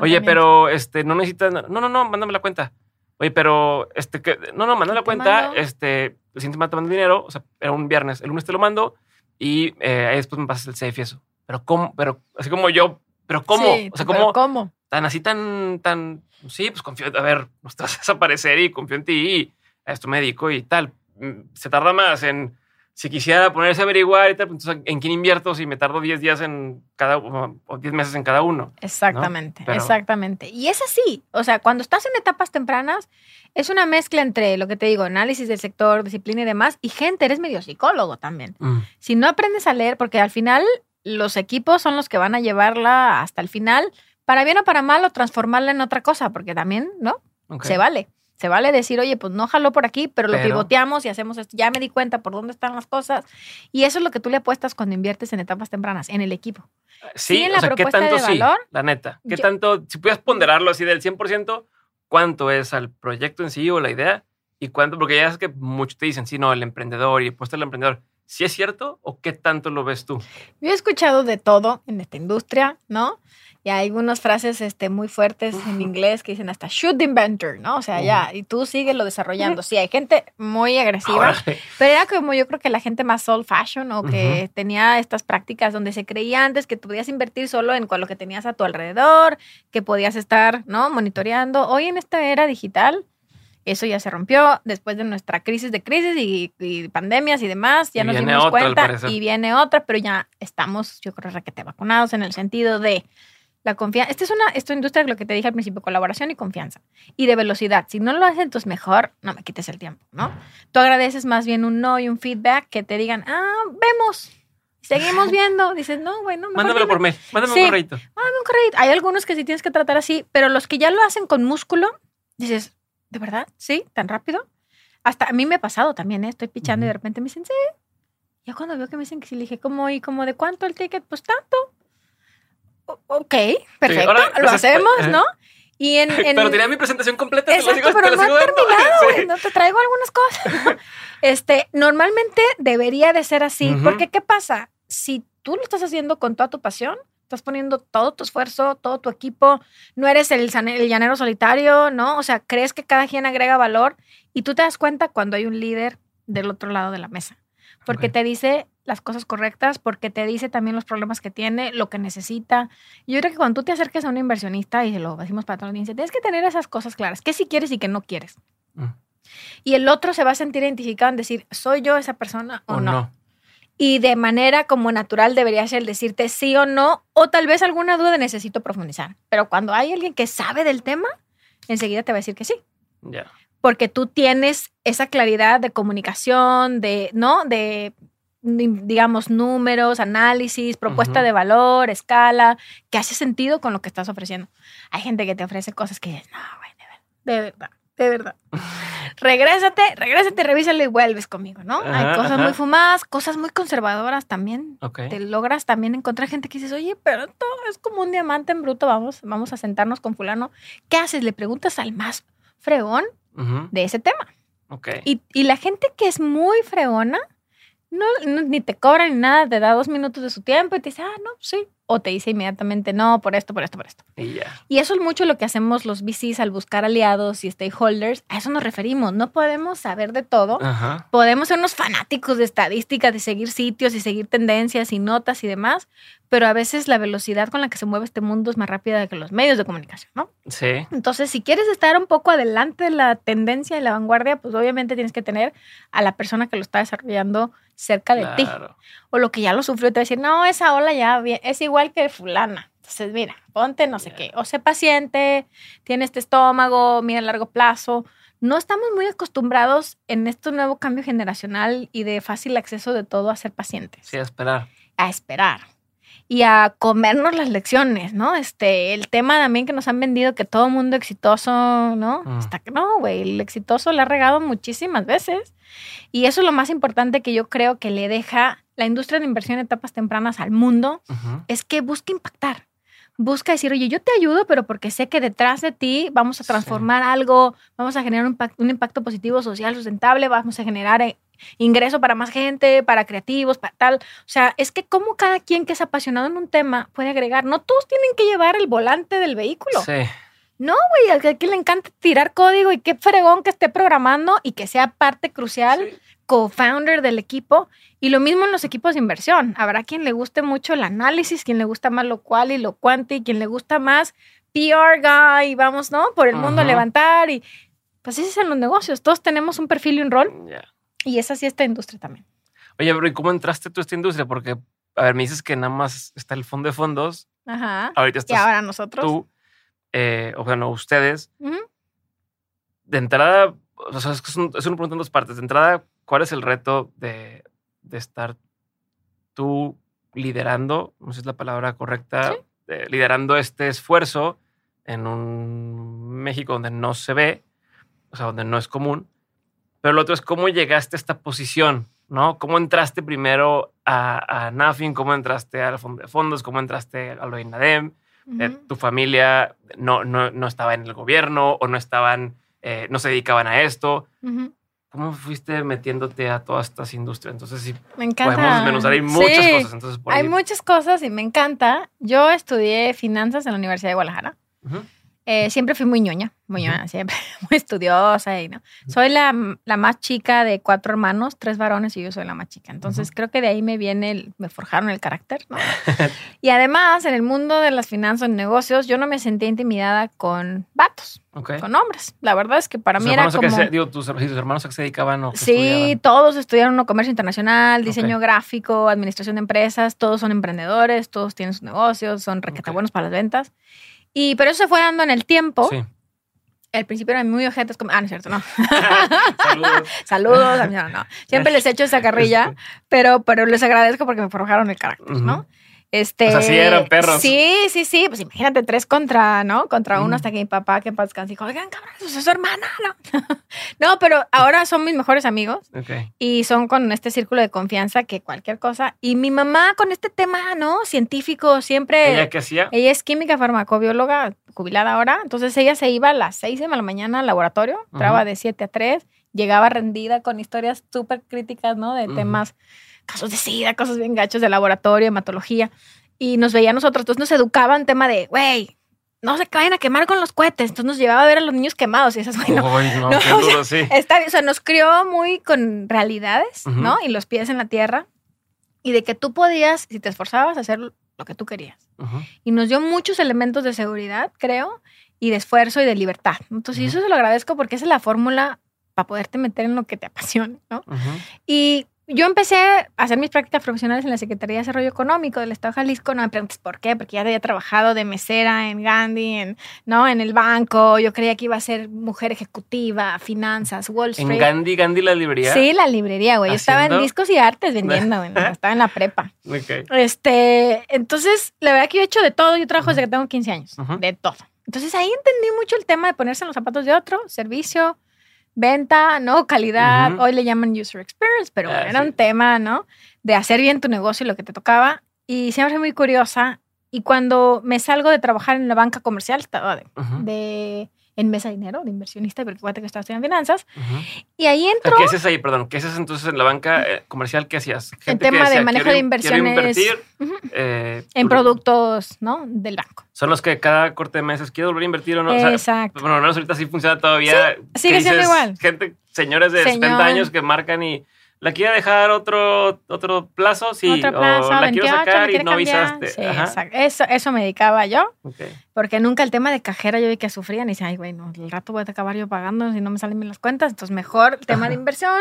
oye, pero este, no necesitas, no, no, no, mándame la cuenta. Oye, pero este, que, no, no, mándame la cuenta, este, el siguiente te mando dinero, o sea, era un viernes, el lunes te lo mando y eh, ahí después me pasas el safe y eso. Pero cómo, pero así como yo, pero cómo, o sea, ¿cómo, cómo, tan así, tan, tan, sí, pues confío, a ver, no estás a desaparecer y confío en ti y a esto me dedico y tal, Mm, se tarda más en, si quisiera ponerse a averiguar y tal, pues, entonces, ¿en quién invierto si me tardo 10 días en cada o 10 meses en cada uno? Exactamente, exactamente. Y es así, o sea, cuando estás en etapas tempranas, es una mezcla entre lo que te digo, análisis del sector, disciplina y demás, y gente, eres medio psicólogo también. Mm. Si no aprendes a leer, porque al final los equipos son los que van a llevarla hasta el final, para bien o para mal, o transformarla en otra cosa, porque también, ¿no? Se vale. Se vale decir, oye, pues no jaló por aquí, pero, lo pivoteamos y hacemos esto. Ya me di cuenta por dónde están las cosas. Y eso es lo que tú le apuestas cuando inviertes en etapas tempranas, en el equipo. Sí, en la o sea, ¿qué tanto sí? La neta. ¿Qué tanto, si pudieras ponderarlo así del 100%, cuánto es al proyecto en sí o la idea? ¿Y cuánto? Porque ya es que muchos te dicen, sí, no, el emprendedor y puesto el emprendedor. ¿Sí es cierto o qué tanto lo ves tú? Yo he escuchado de todo en esta industria, ¿no? Y hay algunas frases este, muy fuertes en inglés que dicen hasta shoot the inventor, ¿no? O sea, ya, y tú lo desarrollando. Sí, hay gente muy agresiva, pero era como yo creo que la gente más old fashion o que tenía estas prácticas donde se creía antes que tú podías invertir solo en lo que tenías a tu alrededor, que podías estar, ¿no? Monitoreando. Hoy en esta era digital, eso ya se rompió después de nuestra crisis de crisis y, pandemias y demás. Ya nos dimos cuenta y viene otra, pero ya estamos, yo creo, requete vacunados en el sentido de la confianza. Esta es una esta industria, lo que te dije al principio, colaboración y confianza. Y de velocidad. Si no lo hacen, entonces mejor no me quites el tiempo, ¿no? Tú agradeces más bien un no y un feedback que te digan, ah, vemos. Seguimos viendo. Dices, no, bueno, Mándamelo por mail. Mándame un correo. Mándame un correo. Hay algunos que sí tienes que tratar así, pero los que ya lo hacen con músculo, dices, ¿de verdad? ¿Sí? ¿Tan rápido? Hasta a mí me ha pasado también, ¿eh? Estoy pichando y de repente me dicen, sí. Ya cuando veo que me dicen que sí, le dije, ¿cómo? ¿Y como de cuánto el ticket? Pues tanto ok, perfecto, lo hacemos, ¿no? Y en, Pero tenía mi presentación completa. Exacto, pero no he terminado, no te traigo algunas cosas. Este, normalmente debería de ser así, porque ¿qué pasa? Si tú lo estás haciendo con toda tu pasión, estás poniendo todo tu esfuerzo, todo tu equipo, no eres el, el llanero solitario, ¿no? O sea, crees que cada quien agrega valor y tú te das cuenta cuando hay un líder del otro lado de la mesa, porque te dice, las cosas correctas, porque te dice también los problemas que tiene, lo que necesita. Yo creo que cuando tú te acerques a un inversionista, y se lo decimos para toda la audiencia, tienes que tener esas cosas claras, qué si quieres y qué no quieres. Mm. Y el otro se va a sentir identificado en decir, ¿soy yo esa persona o, no? Y de manera como natural debería ser el decirte sí o no, o tal vez alguna duda necesito profundizar. Pero cuando hay alguien que sabe del tema, enseguida te va a decir que sí. Ya. Porque tú tienes esa claridad de comunicación, de, ¿no? De digamos, números, análisis, propuesta de valor, escala, que hace sentido con lo que estás ofreciendo. Hay gente que te ofrece cosas que dices, no, güey, de verdad, de verdad. regrésate, regrésate, revísalo y vuelves conmigo, ¿no? Hay cosas muy fumadas, cosas muy conservadoras también. Te logras también encontrar gente que dices, oye, pero todo es como un diamante en bruto, vamos, vamos a sentarnos con fulano. ¿Qué haces? Le preguntas al más fregón de ese tema. Y, y, la gente que es muy fregona, no, ni te cobra ni nada, te da dos minutos de su tiempo y te dice, ah, no, sí, o te dice inmediatamente no, por esto, por esto, por esto. Y, y eso es mucho lo que hacemos los VCs al buscar aliados y stakeholders. A eso nos referimos. No podemos saber de todo. Podemos ser unos fanáticos de estadística, de seguir sitios y seguir tendencias y notas y demás, pero a veces la velocidad con la que se mueve este mundo es más rápida que los medios de comunicación, ¿no? Sí. Entonces, si quieres estar un poco adelante de la tendencia y la vanguardia, pues obviamente tienes que tener a la persona que lo está desarrollando cerca de ti. O lo que ya lo sufrió, te va a decir, no, esa ola ya es igual que fulana. Entonces, mira, ponte no sé qué. O sé paciente, tiene este estómago, mira a largo plazo. No estamos muy acostumbrados en este nuevo cambio generacional y de fácil acceso de todo a ser pacientes. Sí, a esperar. A esperar y a comernos las lecciones, ¿no? Este, el tema también que nos han vendido que todo mundo exitoso, ¿no? Mm. Hasta que no, güey, el exitoso le ha regado muchísimas veces. Y eso es lo más importante que yo creo que le deja la industria de inversión en etapas tempranas al mundo, es que busca impactar. Busca decir, oye, yo te ayudo, pero porque sé que detrás de ti vamos a transformar algo, vamos a generar un impacto, un impacto positivo social sustentable, vamos a generar eh, ingreso para más gente, para creativos, para tal. O sea, es que como cada quien que es apasionado en un tema puede agregar, no todos tienen que llevar el volante del vehículo. Sí. No, güey, a quien le encanta tirar código y qué fregón que esté programando y que sea parte crucial, co-founder del equipo. Y lo mismo en los equipos de inversión. Habrá quien le guste mucho el análisis, quien le gusta más lo cual y lo cuanti, y quien le gusta más PR guy, vamos, ¿no? Por el mundo levantar y pues ese es en los negocios. Todos tenemos un perfil y un rol. Y es así esta industria también. Oye, pero ¿y cómo entraste tú a esta industria? Porque, a ver, me dices que nada más está el fondo de fondos. Ajá. Ahorita estás y ahora nosotros. Tú, eh, o bueno, ustedes. De entrada, o sea, es, una pregunta en dos partes. De entrada, ¿cuál es el reto de, de estar tú liderando, no sé si es la palabra correcta, liderando este esfuerzo en un México donde no se ve, o sea, donde no es común? Pero lo otro es cómo llegaste a esta posición, ¿no? ¿Cómo entraste primero a, a NAFIN? ¿Cómo entraste al fondo de fondos? ¿Cómo entraste a lo de INADEM? Eh, ¿Tu familia no, no, no, estaba en el gobierno o no estaban, eh, no se dedicaban a esto? ¿Cómo fuiste metiéndote a todas estas industrias? Entonces, sí, me encanta. podemos desmenuzar. Hay muchas cosas. Entonces, hay muchas cosas y me encanta. Yo estudié finanzas en la Universidad de Guadalajara. Eh, siempre fui muy ñoña, muy ñoña, siempre, muy estudiosa y no. Soy la, la, más chica de cuatro hermanos, tres varones y yo soy la más chica. Entonces creo que de ahí me viene, el, me forjaron el carácter, ¿no? y además, en el mundo de las finanzas y negocios, yo no me sentía intimidada con vatos, con hombres. La verdad es que para mí era como... Se, digo, ¿tus, hermanos a qué se dedicaban o Sí, todos estudiaron comercio internacional, diseño gráfico, administración de empresas, todos son emprendedores, todos tienen sus negocios, son requeta buenos para las ventas. Y, pero eso se fue dando en el tiempo. Sí. Al principio eran muy ojetes como, ah, no es cierto, no. Saludos. Saludos, no, no. Siempre les echo esa carrilla, pero, pero les agradezco porque me forjaron el carácter, ¿no? Este, o sea, sí eran perros. Sí, sí, sí. Pues imagínate tres contra, ¿no? Contra uno hasta que mi papá, que paz dijo, oigan, cabrón, eso es su hermana, ¿no? no, pero ahora son mis mejores amigos. Y son con este círculo de confianza que cualquier cosa. Y mi mamá con este tema, ¿no? Científico, siempre. ¿Ella qué hacía? Ella es química farmacobióloga, jubilada ahora. Entonces ella se iba a las seis de la mañana al laboratorio, entraba de siete a tres, llegaba rendida con historias súper críticas, ¿no? De temas casos de sida, cosas bien gachos de laboratorio, hematología. Y nos veía a nosotros, entonces nos educaban tema de, güey, no se caen a quemar con los cohetes. Entonces nos llevaba a ver a los niños quemados y esas, güey, no. no, no sí. Está bien, o sea, nos crió muy con realidades, ¿no? Y los pies en la tierra. Y de que tú podías, si te esforzabas, hacer lo que tú querías. Y nos dio muchos elementos de seguridad, creo, y de esfuerzo y de libertad. Entonces, eso se lo agradezco porque esa es la fórmula para poderte meter en lo que te apasiona, ¿no? Y yo empecé a hacer mis prácticas profesionales en la Secretaría de Desarrollo Económico del Estado de Jalisco. No me preguntes por qué, porque ya había trabajado de mesera en Gandhi, en, ¿no? en el banco. Yo creía que iba a ser mujer ejecutiva, finanzas, Wall Street. ¿En Gandhi, Gandhi la librería? Sí, la librería, güey. Yo estaba en discos y artes vendiendo, güey. estaba en la prepa. Okay. Este, entonces, la verdad que yo he hecho de todo. Yo trabajo desde que tengo 15 años. De todo. Entonces ahí entendí mucho el tema de ponerse en los zapatos de otro, servicio, venta, ¿no? Calidad, hoy le llaman user experience, pero ah, era un tema, ¿no? De hacer bien tu negocio y lo que te tocaba. Y siempre fui muy curiosa. Y cuando me salgo de trabajar en la banca comercial, estaba de en Mesa Dinero, de inversionista, porque fíjate que estaba estudiando finanzas. Y ahí entro. ¿Qué haces ahí, perdón? ¿Qué haces entonces en la banca eh, comercial? ¿Qué hacías? En tema de manejo de inversiones. Invertir, eh, en productos, ¿no? Del banco. Son los que cada corte de meses quiero volver a invertir o no. Exacto. bueno, al menos ahorita sí funciona todavía. Sí, sigue siendo igual. Gente, señores de 70 años que marcan y ¿La quiere dejar otro, otro plazo? Sí. Otro plazo, o la 28, quiero sacar y no avisaste. Sí, Eso, eso me dedicaba yo. Porque nunca el tema de cajera yo vi que sufrían y decía, ay, güey, no, el rato voy a acabar yo pagando si no me salen bien las cuentas. Entonces, mejor el tema de inversión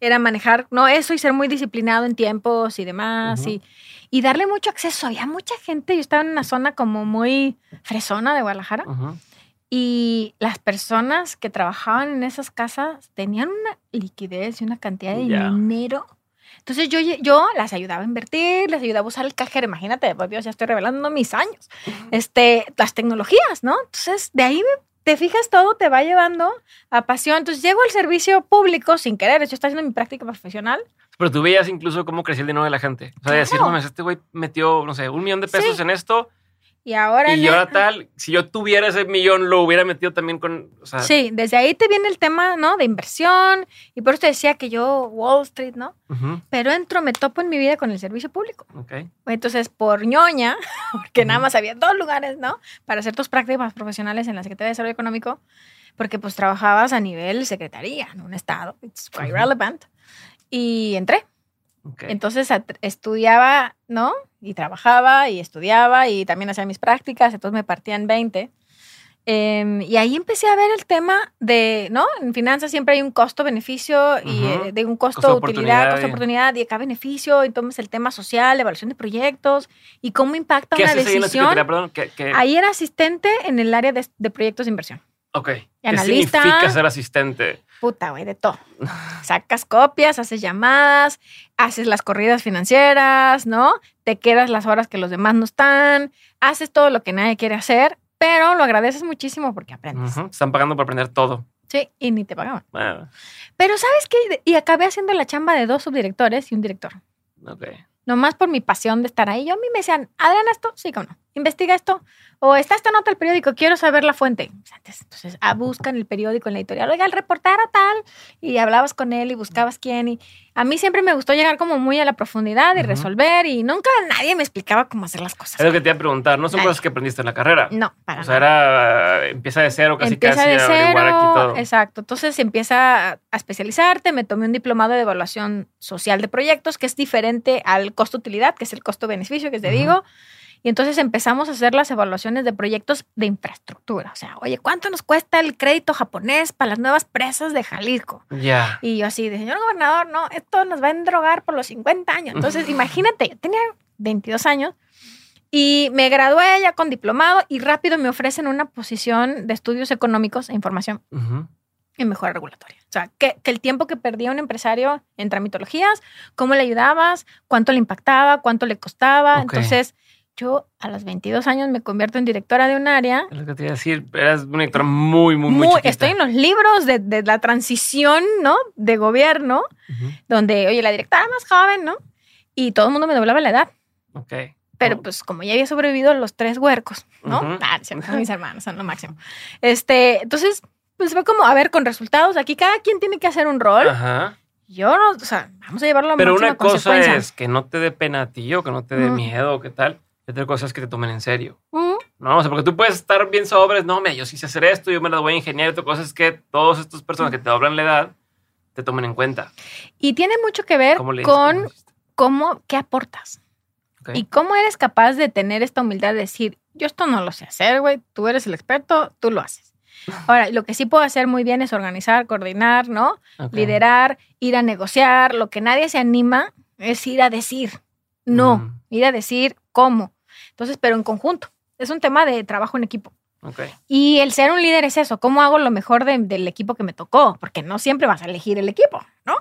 era manejar, no, eso y ser muy disciplinado en tiempos y demás. y, y darle mucho acceso. Había mucha gente, yo estaba en una zona como muy fresona de Guadalajara. Y las personas que trabajaban en esas casas tenían una liquidez y una cantidad de dinero. Entonces yo, yo las ayudaba a invertir, les ayudaba a usar el cajero. Imagínate, por Dios, ya estoy revelando mis años. Este, las tecnologías, ¿no? Entonces de ahí te fijas todo, te va llevando a pasión. Entonces llego al servicio público sin querer. Yo estoy haciendo mi práctica profesional. Pero tú veías incluso cómo crecía el dinero de la gente. O sea, decir, no, este güey metió, no sé, un millón de pesos en esto y ahora. Y ahora tal, si yo tuviera ese millón, lo hubiera metido también con. sí, desde ahí te viene el tema, ¿no? De inversión. Y por eso te decía que yo, Wall Street, ¿no? Pero entro, me topo en mi vida con el servicio público. Ok. Entonces, por ñoña, porque nada más había dos lugares, ¿no? Para hacer tus prácticas profesionales en la Secretaría de Desarrollo Económico, porque pues trabajabas a nivel secretaría, en un estado. It's quite relevant. Y entré. Entonces estudiaba, ¿no? Y trabajaba y estudiaba y también hacía mis prácticas, entonces me partían 20. Em, y ahí empecé a ver el tema de, ¿no? En finanzas siempre hay un costo-beneficio y eh, de un costo-utilidad, costo-oportunidad y acá beneficio. Entonces el tema social, evaluación de proyectos y cómo impacta una decisión. Ahí, era asistente en el área de, de proyectos de inversión. Ok. ¿Qué significa ser asistente? Puta, güey, de todo. Sacas copias, haces llamadas, haces las corridas financieras, ¿no? Te quedas las horas que los demás no están, haces todo lo que nadie quiere hacer, pero lo agradeces muchísimo porque aprendes. Están pagando por aprender todo. Sí, y ni te pagaban. Pero ¿sabes qué? Y acabé haciendo la chamba de dos subdirectores y un director. Ok. Nomás por mi pasión de estar ahí. Yo a mí me decían, Adriana, esto, sí o no. Investiga esto. O está esta nota del periódico, quiero saber la fuente. Entonces, ah, buscan el periódico en la editorial. Oiga, el reportero tal. Y hablabas con él y buscabas quién. Y a mí siempre me gustó llegar como muy a la profundidad y resolver. Y nunca nadie me explicaba cómo hacer las cosas. Es lo que te iba a preguntar. No son cosas que aprendiste en la carrera. No, para O sea, era. Empieza de cero, casi empieza casi. De cero, aquí todo. Exacto. Entonces empieza a especializarte. Me tomé un diplomado de evaluación social de proyectos, que es diferente al costo-utilidad, que es el costo-beneficio que te digo. Y entonces empezamos a hacer las evaluaciones de proyectos de infraestructura. O sea, oye, ¿cuánto nos cuesta el crédito japonés para las nuevas presas de Jalisco? Ya. Y yo así, de señor gobernador, no, esto nos va a endrogar por los 50 años. Entonces, imagínate, yo tenía 22 años y me gradué ya con diplomado y rápido me ofrecen una posición de estudios económicos e información. En mejora regulatoria. O sea, que, el tiempo que perdía un empresario en tramitologías, cómo le ayudabas, cuánto le impactaba, cuánto le costaba. Entonces, yo a los 22 años me convierto en directora de un área. Es lo que te iba a decir, eras una directora muy, muy, muy, chiquita. Estoy en los libros de, la transición, ¿no? De gobierno, donde, oye, la directora más joven, ¿no? Y todo el mundo me doblaba la edad. Ok. Pero pues como ya había sobrevivido los tres huercos, ¿no? Ah, son mis hermanos, son lo máximo. Este, entonces, pues fue como, a ver, con resultados, aquí cada quien tiene que hacer un rol. Ajá. Yo no, o sea, vamos a llevarlo a Pero una cosa es que no te dé pena a ti o que no te dé miedo o qué tal. Y otra cosa es que te tomen en serio. No, o sea, porque tú puedes estar bien sobres, no, me, yo sí sé hacer esto, yo me lo voy a ingeniar. Otra cosa es que todas estas personas que te doblan la edad te tomen en cuenta. Y tiene mucho que ver con cómo, qué aportas. Y cómo eres capaz de tener esta humildad de decir, yo esto no lo sé hacer, güey, tú eres el experto, tú lo haces. Ahora, lo que sí puedo hacer muy bien es organizar, coordinar, ¿no? Liderar, ir a negociar. Lo que nadie se anima es ir a decir. No, mm. ir a decir cómo. Entonces, pero en conjunto. Es un tema de trabajo en equipo. Y el ser un líder es eso, ¿cómo hago lo mejor del equipo que me tocó? Porque no siempre vas a elegir el equipo, ¿no?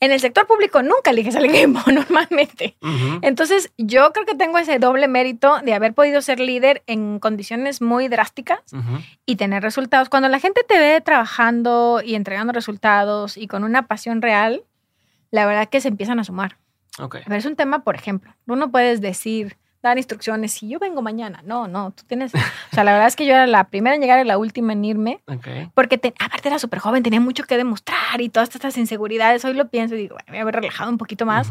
En el sector público nunca eliges al equipo normalmente. Entonces yo creo que tengo ese doble mérito de haber podido ser líder en condiciones muy drásticas y tener resultados. Cuando la gente te ve trabajando y entregando resultados y con una pasión real, la verdad que se empiezan a sumar. Okay. A ver, es un tema, por ejemplo, uno puedes decir dar instrucciones. Si yo vengo mañana, no, no, tú tienes. O sea, la verdad es que yo era la primera en llegar y la última en irme. Porque te, aparte era súper joven, tenía mucho que demostrar y todas estas inseguridades. Hoy lo pienso y digo, bueno, voy a haber relajado un poquito más.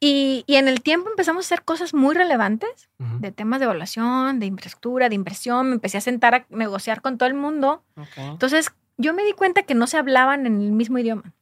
y, y, en el tiempo empezamos a hacer cosas muy relevantes de temas de evaluación, de infraestructura, de inversión. Me empecé a sentar a negociar con todo el mundo. Entonces, yo me di cuenta que no se hablaban en el mismo idioma.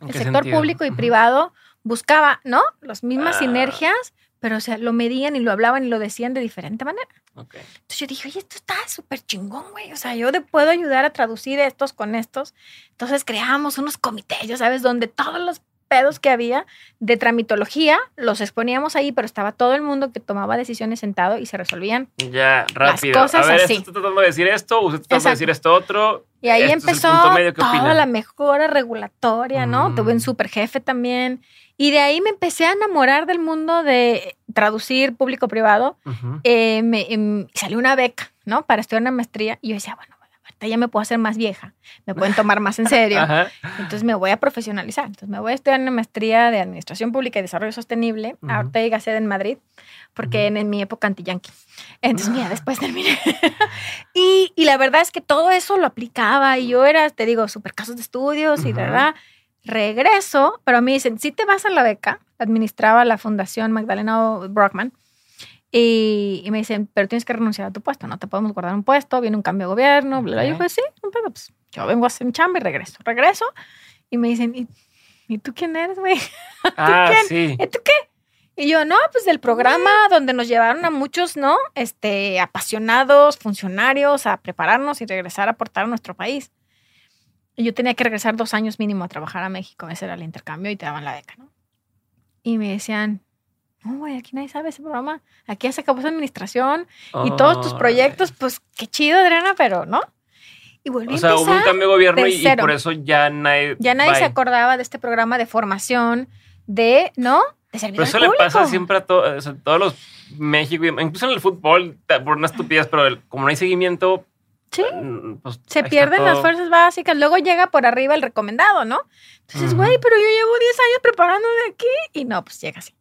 El sector público y privado buscaba, ¿no? Las mismas ah. sinergias, pero o sea, lo medían y lo hablaban y lo decían de diferente manera. Entonces yo dije, oye, esto está súper chingón, güey. O sea, yo te puedo ayudar a traducir estos con estos. Entonces creamos unos comités, ya sabes, donde todos los pedos que había de tramitología los exponíamos ahí, pero estaba todo el mundo que tomaba decisiones sentado y se resolvían. Ya, rápido. Las cosas a ver, así. está tratando de decir esto, usted está tratando de decir esto otro. Y ahí empezó toda la mejora regulatoria, ¿no? Tuve un mm. super jefe también. Y de ahí me empecé a enamorar del mundo de traducir público-privado. Eh, me, em, salió una beca, ¿no? Para estudiar una maestría. Y yo decía, bueno, ahorita ya me puedo hacer más vieja. Me pueden tomar más en serio. Entonces me voy a profesionalizar. Entonces me voy a estudiar una maestría de Administración Pública y Desarrollo Sostenible. Ahorita llega a ser en Madrid, porque en, mi época anti-yankee. Entonces, mira, después terminé. y, y, la verdad es que todo eso lo aplicaba. Y yo era, te digo, super casos de estudios y verdad regreso, pero me dicen, si te vas a la beca, administraba la Fundación Magdalena Brockman, y, me dicen, pero tienes que renunciar a tu puesto, no te podemos guardar un puesto, viene un cambio de gobierno, bla, bla. Yo pues sí, pues, yo vengo a hacer un chamba y regreso. Regreso y me dicen, ¿y, tú quién eres, güey? Ah, sí. ¿Y tú qué? Y yo, no, pues del programa donde nos llevaron a muchos, ¿no? Este, apasionados, funcionarios, a prepararnos y regresar a aportar a nuestro país yo tenía que regresar dos años mínimo a trabajar a México, ese era el intercambio y te daban la beca, ¿no? Y me decían, no, güey, aquí nadie sabe ese programa, aquí ya se acabó esa administración y todos tus proyectos, pues qué chido, Adriana, pero ¿no? Y volví o sea, hubo un cambio de gobierno y, por eso ya nadie... Ya nadie se acordaba de este programa de formación de, ¿no? De Pero eso le pasa siempre a todos los México, incluso en el fútbol, por una estupidez, pero como no hay seguimiento, Sí. Mm, pues, se pierden las fuerzas básicas. Luego llega por arriba el recomendado, ¿no? Entonces, güey, pero yo llevo 10 años preparando de aquí. Y no, pues llega así.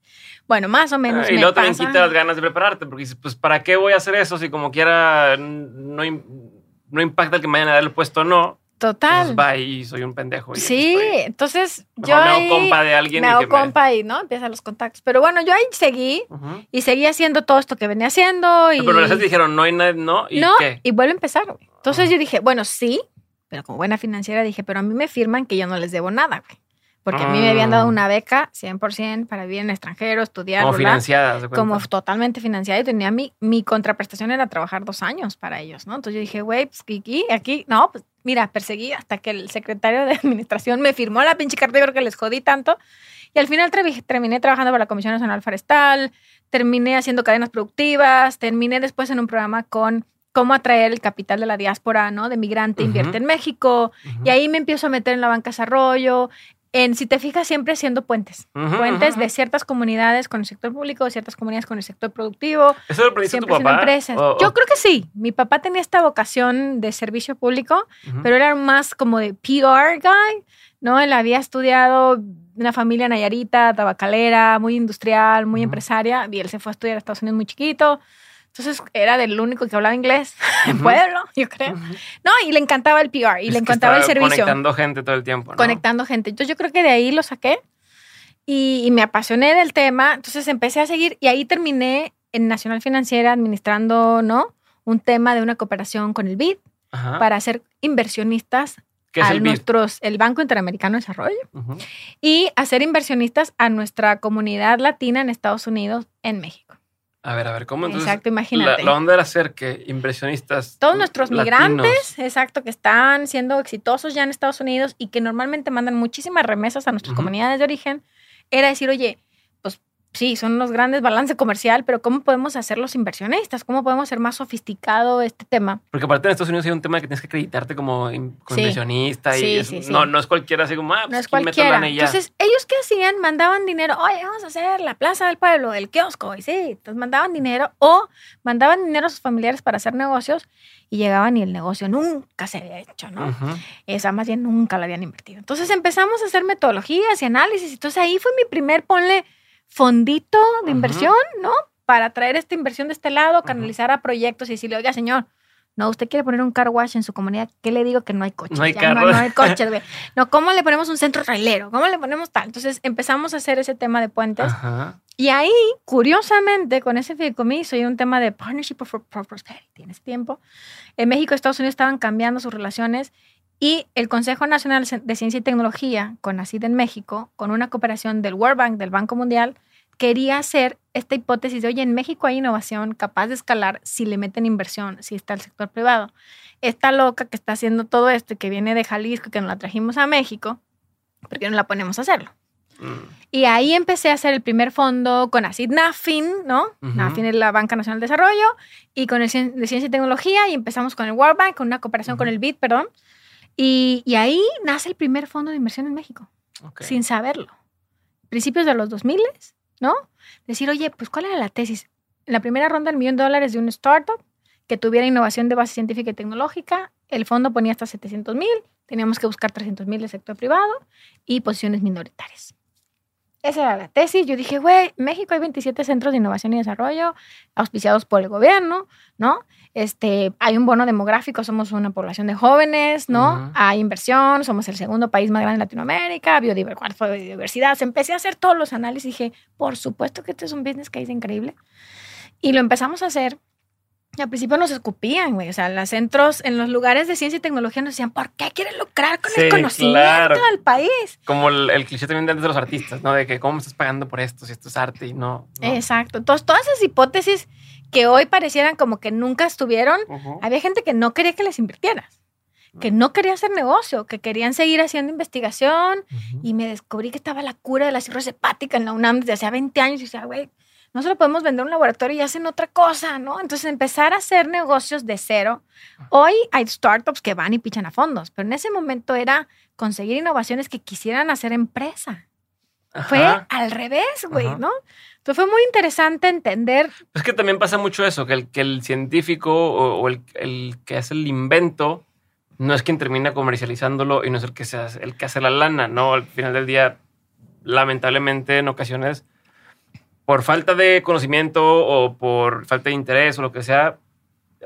Bueno, más o menos. Ah, y luego también quita las ganas de prepararte, porque dices, pues, ¿para qué voy a hacer eso si como quiera no, no impacta el que me vayan a dar el puesto o no? Total. Va y soy un pendejo. sí, entonces yo. Me hago compa de alguien. Me hago compa y, ¿no? Empiezan los contactos. Pero bueno, yo ahí seguí y seguí haciendo todo esto que venía haciendo. Y... Pero les dijeron, no hay nada, no. ¿Y no, qué? y vuelve a empezar, Entonces yo dije, bueno, sí, pero como buena financiera dije, pero a mí me firman que yo no les debo nada, güey. Porque a mí me habían dado ah. una beca 100% para vivir en extranjero, estudiar. Como financiada. Como totalmente financiada. Y tenía mi, mi contraprestación era trabajar dos años para ellos, ¿no? Entonces yo dije, güey, pues aquí, aquí, no, pues mira, perseguí hasta que el secretario de administración me firmó la pinche carta porque les jodí tanto. Y al final terminé trabajando para la Comisión Nacional Forestal, terminé haciendo cadenas productivas, terminé después en un programa con cómo atraer el capital de la diáspora, ¿no? De migrante, invierte en México. Y ahí me empiezo a meter en la banca desarrollo, en, si te fijas, siempre siendo puentes. puentes de ciertas comunidades con el sector público, de ciertas comunidades con el sector productivo. ¿Eso lo siempre tu papá? empresas. Yo creo que sí. Mi papá tenía esta vocación de servicio público, pero era más como de PR guy, ¿no? Él había estudiado una familia nayarita, tabacalera, muy industrial, muy empresaria, y él se fue a estudiar a Estados Unidos muy chiquito. Entonces era del único que hablaba inglés en pueblo, yo creo. No, y le encantaba el PR y le encantaba el servicio. Conectando gente todo el tiempo. ¿no? Conectando gente. Entonces yo creo que de ahí lo saqué y, me apasioné del tema. Entonces empecé a seguir y ahí terminé en Nacional Financiera administrando, ¿no? Un tema de una cooperación con el BID para ser inversionistas a el nuestros, el Banco Interamericano de Desarrollo, y hacer inversionistas a nuestra comunidad latina en Estados Unidos, en México. A ver, a ver, ¿cómo entonces? Exacto, imagínate. La, onda era ser que inversionistas. Todos nuestros migrantes, exacto, que están siendo exitosos ya en Estados Unidos y que normalmente mandan muchísimas remesas a nuestras comunidades de origen, era decir, oye, sí, son unos grandes balance comercial, pero ¿cómo podemos hacer los inversionistas? ¿Cómo podemos hacer más sofisticado este tema? Porque aparte en Estados Unidos hay un tema que tienes que acreditarte como, inversionista y no, no es cualquiera así como, ah, pues no es cualquiera. Entonces, ¿ellos qué hacían? Mandaban dinero, oye, vamos a hacer la plaza del pueblo, el kiosco, y sí, entonces mandaban dinero o mandaban dinero a sus familiares para hacer negocios y llegaban y el negocio nunca se había hecho, ¿no? Esa más bien nunca la habían invertido. Entonces empezamos a hacer metodologías y análisis. Entonces ahí fue mi primer, ponle, fondito de inversión, ¿no? Para traer esta inversión de este lado, canalizar a proyectos y decirle, oiga, señor, no, usted quiere poner un car wash en su comunidad, ¿qué le digo que no hay coches? No hay carros. No, hay coches, güey. No, ¿cómo le ponemos un centro trailero? ¿Cómo le ponemos tal? Entonces empezamos a hacer ese tema de puentes. Y ahí, curiosamente, con ese fideicomiso y un tema de Partnership for, Prosperity en ese tiempo, en México y Estados Unidos estaban cambiando sus relaciones y el Consejo Nacional de Ciencia y Tecnología, con NACID en México, con una cooperación del World Bank, del Banco Mundial, quería hacer esta hipótesis de, oye, en México hay innovación capaz de escalar si le meten inversión, si está el sector privado. Esta loca que está haciendo todo esto y que viene de Jalisco, que nos la trajimos a México, ¿por qué no la ponemos a hacerlo? Mm. Y ahí empecé a hacer el primer fondo con ACID NAFIN, ¿no? NAFIN es la Banca Nacional de Desarrollo, y con el de Ciencia y Tecnología, y empezamos con el World Bank, con una cooperación con el BID, perdón. Y, y, ahí nace el primer fondo de inversión en México, sin saberlo. Principios de los 2000, ¿no? Decir, oye, pues ¿cuál era la tesis? En la primera ronda, el millón de dólares de un startup que tuviera innovación de base científica y tecnológica, el fondo ponía hasta 700 mil, teníamos que buscar 300 mil del sector privado y posiciones minoritarias. Esa era la tesis. Yo dije, güey, México hay 27 centros de innovación y desarrollo auspiciados por el gobierno, ¿no? Este, hay un bono demográfico, somos una población de jóvenes, ¿no? Hay inversión, somos el segundo país más grande de Latinoamérica, biodiversidad. Empecé a hacer todos los análisis y dije, por supuesto que este es un business case increíble. Y lo empezamos a hacer al principio nos escupían, güey. O sea, en los centros, en los lugares de ciencia y tecnología nos decían, ¿por qué quieren lucrar con el conocimiento del país? Como el, cliché también de los artistas, ¿no? De que cómo me estás pagando por esto si esto es arte y no. Exacto. Entonces, todas esas hipótesis que hoy parecieran como que nunca estuvieron, había gente que no quería que les invirtieras que no quería hacer negocio, que querían seguir haciendo investigación y me descubrí que estaba la cura de la cirrosis hepática en la UNAM desde hace 20 años y decía, güey, no se lo podemos vender un laboratorio y hacen otra cosa, ¿no? Entonces empezar a hacer negocios de cero. Hoy hay startups que van y pichan a fondos, pero en ese momento era conseguir innovaciones que quisieran hacer empresa. Fue al revés, güey, ¿no? Entonces fue muy interesante entender. Es que también pasa mucho eso, que el, que el científico o, el, el, que hace el invento no es quien termina comercializándolo y no es el que, se el que hace la lana, ¿no? Al final del día, lamentablemente, en ocasiones por falta de conocimiento o por falta de interés o lo que sea,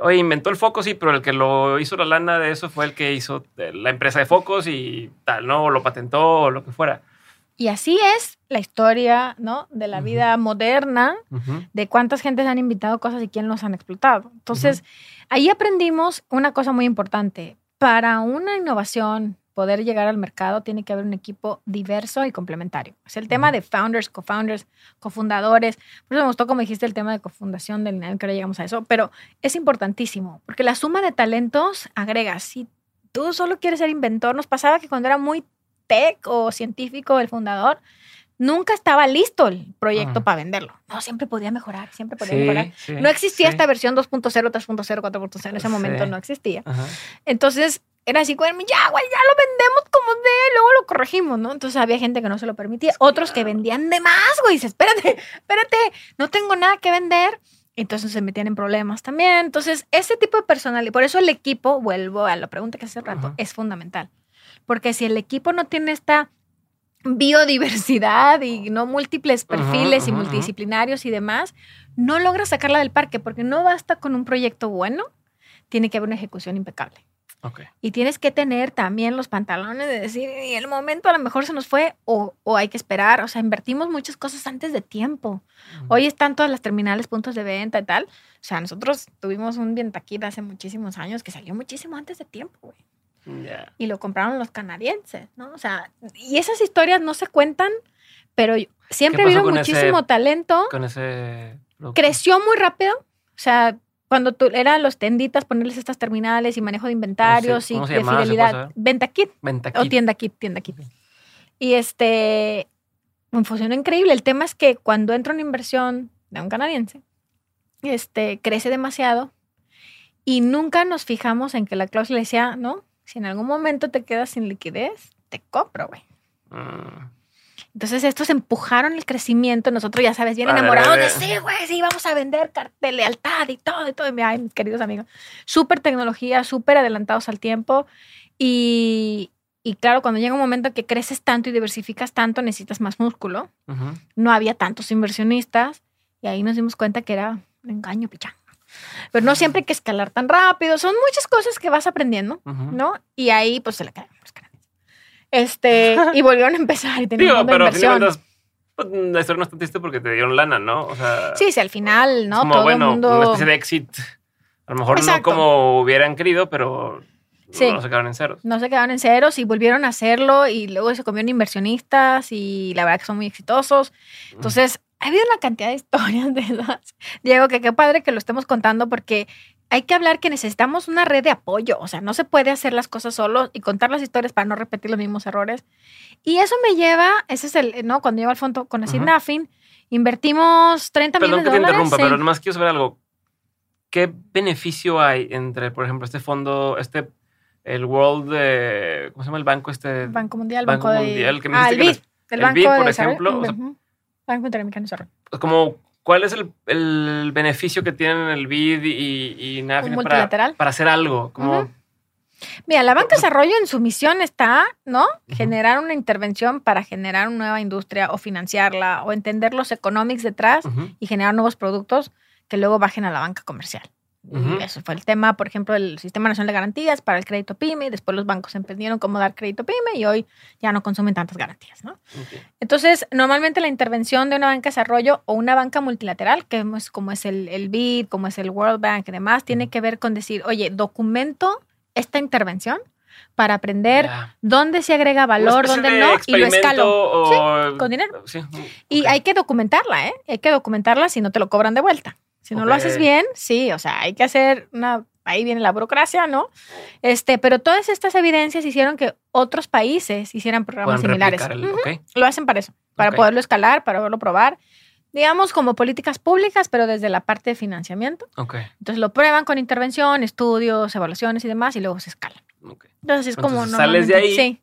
oye, inventó el foco, sí, pero el que lo hizo la lana de eso fue el que hizo la empresa de focos y tal, ¿no? O lo patentó o lo que fuera. Y así es la historia, ¿no? De la vida moderna, de cuántas gentes han invitado cosas y quién los han explotado. Entonces, ahí aprendimos una cosa muy importante. Para una innovación poder llegar al mercado tiene que haber un equipo diverso y complementario. Es el tema de founders, co-founders, cofundadores. Por eso me gustó como dijiste el tema de cofundación del que ahora llegamos a eso, pero es importantísimo porque la suma de talentos agrega. Si tú solo quieres ser inventor, nos pasaba que cuando era muy tech o científico el fundador, nunca estaba listo el proyecto para venderlo. No, siempre podía mejorar, siempre podía mejorar. no existía esta versión 2.0, 3.0, 4.0, en ese momento no existía. Entonces, era así, güey, ya, güey, ya lo vendemos como de, luego lo corregimos, ¿no? Entonces había gente que no se lo permitía, otros que vendían de más, güey, dice, espérate, espérate, no tengo nada que vender. Entonces se metían en problemas también. Entonces, ese tipo de personal, y por eso el equipo, vuelvo a la pregunta que hace rato, es fundamental. Porque si el equipo no tiene esta biodiversidad y no múltiples perfiles y multidisciplinarios y demás, no logra sacarla del parque porque no basta con un proyecto bueno, tiene que haber una ejecución impecable. Y tienes que tener también los pantalones de decir, y el momento a lo mejor se nos fue o, hay que esperar. O sea, invertimos muchas cosas antes de tiempo. Hoy están todas las terminales, puntos de venta y tal. O sea, nosotros tuvimos un Vientaquid hace muchísimos años que salió muchísimo antes de tiempo, güey. Y lo compraron los canadienses, ¿no? O sea, y esas historias no se cuentan, pero siempre ha habido muchísimo talento. Con ese creció muy rápido. O sea, cuando tú, eran los tenditas, ponerles estas terminales y manejo de inventarios y de fidelidad. Venta kit. Venta kit. O tienda kit, tienda kit. Y este, funcionó increíble. El tema es que cuando entra una inversión de un canadiense, este, crece demasiado y nunca nos fijamos en que la cláusula decía, no, si en algún momento te quedas sin liquidez, te compro, güey. Ah. Entonces estos empujaron el crecimiento. Nosotros, ya sabes, bien enamorados de sí, güey, sí, vamos a vender de lealtad y todo, y todo. Ay, mis queridos amigos. Súper tecnología, súper adelantados al tiempo. Y, y, claro, cuando llega un momento que creces tanto y diversificas tanto, necesitas más músculo. No había tantos inversionistas. Y ahí nos dimos cuenta que era un engaño, pichán. Pero no siempre hay que escalar tan rápido. Son muchas cosas que vas aprendiendo, ¿no? Y ahí, pues, se le caen los Este, y volvieron a empezar y tenían una inversión. Pues, la historia no es tan triste porque te dieron lana, ¿no? O sea, sí, sí, al final, ¿no? Todo bueno, el mundo... una especie de exit. A lo mejor no como hubieran querido, pero sí. no se quedaron en ceros. No se quedaron en ceros y volvieron a hacerlo y luego se comieron inversionistas y la verdad que son muy exitosos. Entonces, ha habido una cantidad de historias de esas. Diego, que qué padre que lo estemos contando porque hay que hablar que necesitamos una red de apoyo. O sea, no se puede hacer las cosas solo y contar las historias para no repetir los mismos errores. Y eso me lleva, ese es el, ¿no? Cuando llevo al fondo con Acid uh invertimos 30 millones de dólares. Perdón que te interrumpa, pero nomás quiero saber algo. ¿Qué beneficio hay entre, por ejemplo, este fondo, este, el World, de, ¿cómo se llama el banco este? Banco Mundial, Banco, Mundial, que me ah, el BID, el, Banco BID, por ejemplo. Banco Interamericano de Desarrollo. Como ¿Cuál es el, beneficio que tienen el BID y, y para, para, hacer algo? Como... Mira, la Banca de Desarrollo en su misión está, ¿no? Generar una intervención para generar una nueva industria o financiarla o entender los economics detrás y generar nuevos productos que luego bajen a la banca comercial. Eso fue el tema, por ejemplo, del Sistema Nacional de Garantías para el crédito PYME. Después los bancos emprendieron cómo dar crédito PYME y hoy ya no consumen tantas garantías, ¿no? Entonces, normalmente la intervención de una banca de desarrollo o una banca multilateral, que es como es el, el BID, como es el World Bank y demás, tiene que ver con decir, oye, documento esta intervención para aprender dónde se agrega valor, dónde no, y lo escalo. con dinero. Y hay que documentarla, ¿eh? Hay que documentarla si no te lo cobran de vuelta. Si no lo haces bien, sí, o sea, hay que hacer una, ahí viene la burocracia, ¿no? Este, pero todas estas evidencias hicieron que otros países hicieran programas similares. Lo hacen para eso, para poderlo escalar, para poderlo probar. Digamos como políticas públicas, pero desde la parte de financiamiento. Entonces lo prueban con intervención, estudios, evaluaciones y demás, y luego se escalan. Entonces es como... Sales de ahí. Sí.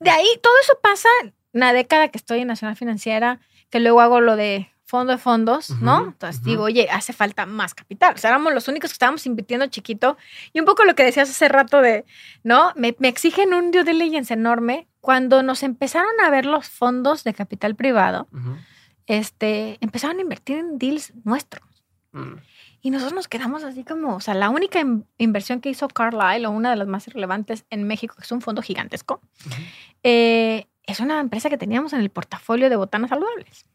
De ahí, todo eso pasa una década que estoy en Nacional Financiera, que luego hago lo de fondo de fondos, ¿no? Entonces digo, oye, hace falta más capital. O sea, éramos los únicos que estábamos invirtiendo chiquito. Y un poco lo que decías hace rato de, ¿no? Me, exigen un due diligence enorme. Cuando nos empezaron a ver los fondos de capital privado, este, empezaron a invertir en deals nuestros. Mm. Y nosotros nos quedamos así como, o sea, la única inversión que hizo Carlyle, o una de las más relevantes en México, que es un fondo gigantesco, eh, es una empresa que teníamos en el portafolio de botanas saludables.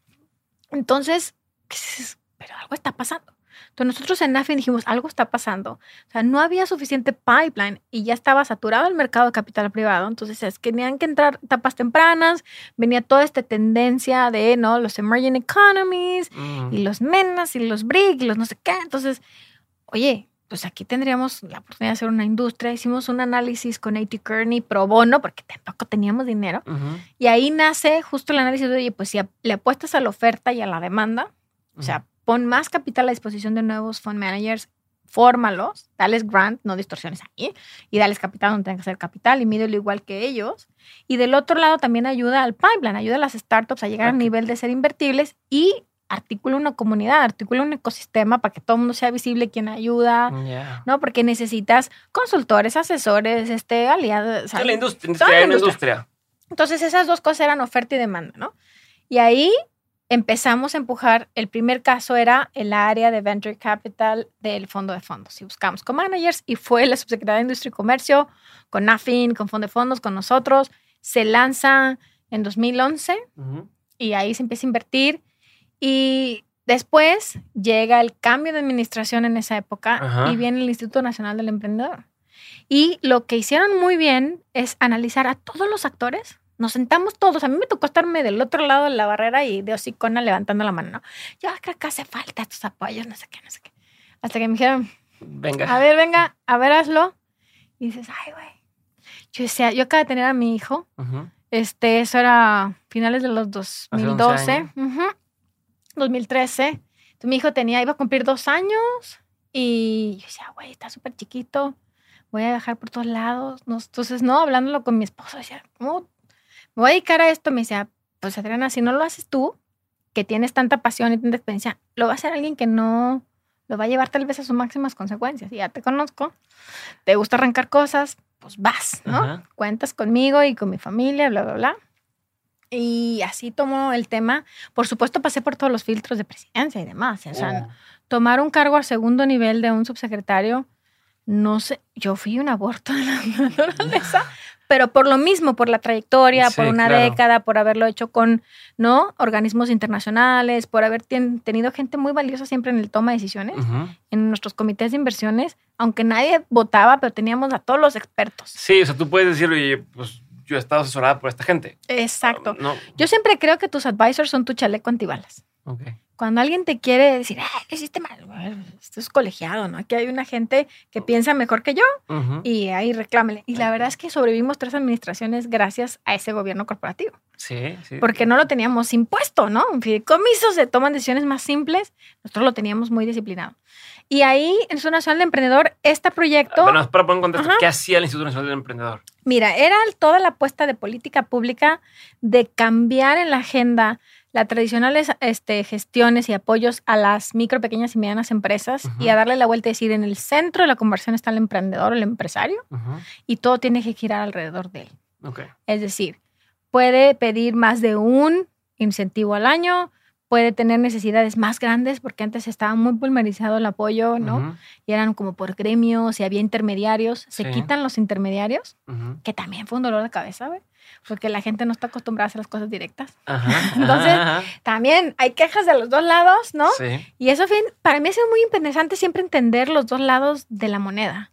Entonces, pero algo está pasando. Entonces nosotros en NAFIN dijimos, algo está pasando. O sea, no había suficiente pipeline y ya estaba saturado el mercado de capital privado. Entonces es, tenían que entrar etapas tempranas, venía toda esta tendencia de, ¿no? Los emerging economies y los MENAS y los BRIC y los no sé qué. Entonces, oye, pues aquí tendríamos la oportunidad de hacer una industria. Hicimos un análisis con A.T. Kearney pro bono, porque tampoco teníamos dinero. Y ahí nace justo el análisis de, oye, pues si le apuestas a la oferta y a la demanda, o sea, pon más capital a disposición de nuevos fund managers, fórmalos, dales grant, no distorsiones ahí, y dales capital donde tenga que ser capital y mídelo igual que ellos. Y del otro lado también ayuda al pipeline, ayuda a las startups a llegar al nivel de ser invertibles y articula una comunidad, articula un ecosistema para que todo el mundo sea visible, quien ayuda, ¿no? Porque necesitas consultores, asesores, este, aliados. la industria, industria. Entonces esas dos cosas eran oferta y demanda, ¿no? Y ahí empezamos a empujar, el primer caso era el área de Venture Capital del fondo de fondos. Y buscamos con managers y fue la subsecretaria de Industria y Comercio, con NAFIN, con Fondo de Fondos, con nosotros. Se lanza en 2011 y ahí se empieza a invertir y después llega el cambio de administración en esa época y viene el Instituto Nacional del Emprendedor. Y lo que hicieron muy bien es analizar a todos los actores, nos sentamos todos. A mí me tocó estarme del otro lado de la barrera y de hocicona levantando la mano. ¿no? Yo creo que hace falta estos apoyos, no sé qué, no sé qué. Hasta que me dijeron, venga. A ver, venga, a ver, hazlo. Y dices, ay, güey. Yo decía, yo acabo de tener a mi hijo. Este, eso era finales de los 2012. 2013. Entonces, mi hijo tenía, iba a cumplir dos años. Y yo decía, güey, está súper chiquito. Voy a viajar por todos lados. Entonces, no, hablándolo con mi esposo, decía, ¿cómo me voy a dedicar a esto? Me decía, pues Adriana, si no lo haces tú, que tienes tanta pasión y tanta experiencia, lo va a hacer alguien que no lo va a llevar tal vez a sus máximas consecuencias. Y ya te conozco, te gusta arrancar cosas, pues vas, ¿no? Cuentas conmigo y con mi familia, bla, bla, bla. Y así tomó el tema. Por supuesto, pasé por todos los filtros de presidencia y demás. O sea, oh. tomar un cargo a segundo nivel de un subsecretario, no sé, yo fui un aborto de la naturaleza, pero por lo mismo, por la trayectoria, por una década, por haberlo hecho con ¿no? organismos internacionales, por haber tenido gente muy valiosa siempre en el toma de decisiones, en nuestros comités de inversiones, aunque nadie votaba, pero teníamos a todos los expertos. Sí, o sea, tú puedes decir, oye, pues yo he estado asesorada por esta gente. Exacto. Yo siempre creo que tus advisors son tu chaleco antibalas. Okay. Cuando alguien te quiere decir, ah, ¿qué hiciste mal? esto es colegiado, ¿no? Aquí hay una gente que piensa mejor que yo y ahí reclámele. Y la verdad es que sobrevivimos tres administraciones gracias a ese gobierno corporativo. Sí, sí. Porque no lo teníamos impuesto, ¿no? Fideicomisos se toman decisiones más simples, nosotros lo teníamos muy disciplinado. Y ahí, en el Instituto Nacional del Emprendedor, este proyecto... Bueno, para poner en contexto, ¿qué hacía el Instituto Nacional del Emprendedor? Mira, era toda la apuesta de política pública de cambiar en la agenda las tradicionales este, gestiones y apoyos a las micro, pequeñas y medianas empresas y a darle la vuelta y decir, en el centro de la conversión está el emprendedor, el empresario, y todo tiene que girar alrededor de él. Es decir, puede pedir más de un incentivo al año, puede tener necesidades más grandes porque antes estaba muy pulverizado el apoyo, ¿no? Y eran como por gremios y había intermediarios. Se quitan los intermediarios, que también fue un dolor de cabeza, porque la gente no está acostumbrada a hacer las cosas directas. Entonces, también hay quejas de los dos lados, ¿no? Sí. Y eso, fin, para mí ha sido muy interesante siempre entender los dos lados de la moneda.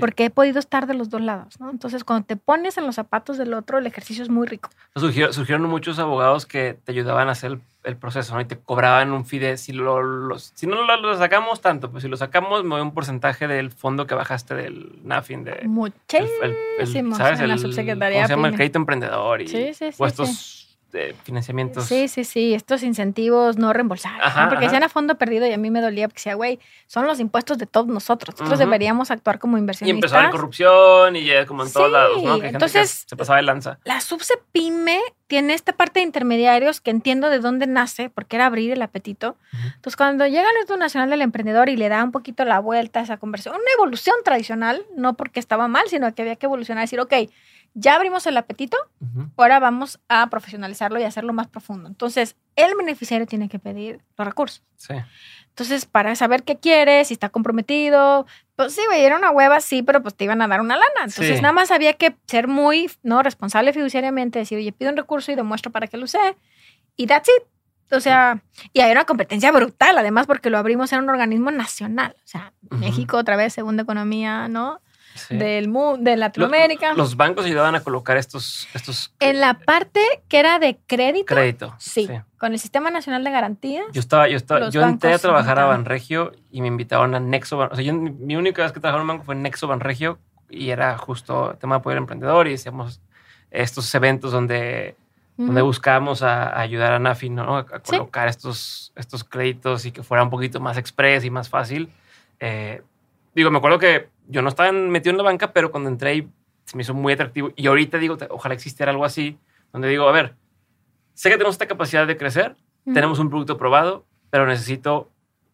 Porque he podido estar de los dos lados, ¿no? Entonces, cuando te pones en los zapatos del otro, el ejercicio es muy rico. Surgieron, muchos abogados que te ayudaban a hacer el, proceso, ¿no? Y te cobraban un fide. Si, lo, si no lo, sacamos tanto, pues si lo sacamos, me doy un porcentaje del fondo que bajaste del NAFIN. De, Muchísimo. ¿Sabes? En la subsecretaría. ¿Cómo se llama? El crédito emprendedor y sí, sí, sí, de financiamientos. Sí, sí, sí, estos incentivos no reembolsables. Porque sean a fondo perdido y a mí me dolía porque decía, güey, son los impuestos de todos nosotros. Nosotros deberíamos actuar como inversionistas. Y empezó la corrupción y ya como en todos lados, ¿no? entonces, se pasaba de lanza. La Subse Pyme tiene esta parte de intermediarios que entiendo de dónde nace, porque era abrir el apetito. Entonces, cuando llega el Instituto Nacional del Emprendedor y le da un poquito la vuelta a esa conversión, una evolución tradicional, no porque estaba mal, sino que había que evolucionar, decir, ok, ya abrimos el apetito, ahora vamos a profesionalizarlo y hacerlo más profundo. Entonces, el beneficiario tiene que pedir los recursos. Sí. Entonces, para saber qué quiere, si está comprometido, pues sí, güey, era una hueva, sí, pero pues te iban a dar una lana. Entonces, nada más había que ser muy, ¿no? Responsable fiduciariamente, decir, oye, pido un recurso y demuestro para qué lo sé. Y that's it. O sea, y hay una competencia brutal, además, porque lo abrimos en un organismo nacional. O sea, México, otra vez, segunda economía, ¿no? Del mundo, de Latinoamérica. Los, bancos ayudaban a colocar estos, estos... En la parte que era de crédito. Crédito. Sí, Con el Sistema Nacional de Garantías. Yo estaba, yo estaba, yo entré a trabajar a Banregio y me invitaron a Nexo. O sea, yo, mi única vez que trabajé en un banco fue en Nexo Banregio y era justo tema de apoyo al emprendedor y hacíamos estos eventos donde, donde buscábamos a, ayudar a Nafi ¿no? a, colocar estos, estos créditos y que fuera un poquito más express y más fácil. Eh, digo, me acuerdo que yo no estaba metido en la banca, pero cuando entré se me hizo muy atractivo. Y ahorita digo, ojalá existiera algo así, donde digo, a ver, sé que tenemos esta capacidad de crecer, tenemos un producto probado, pero necesito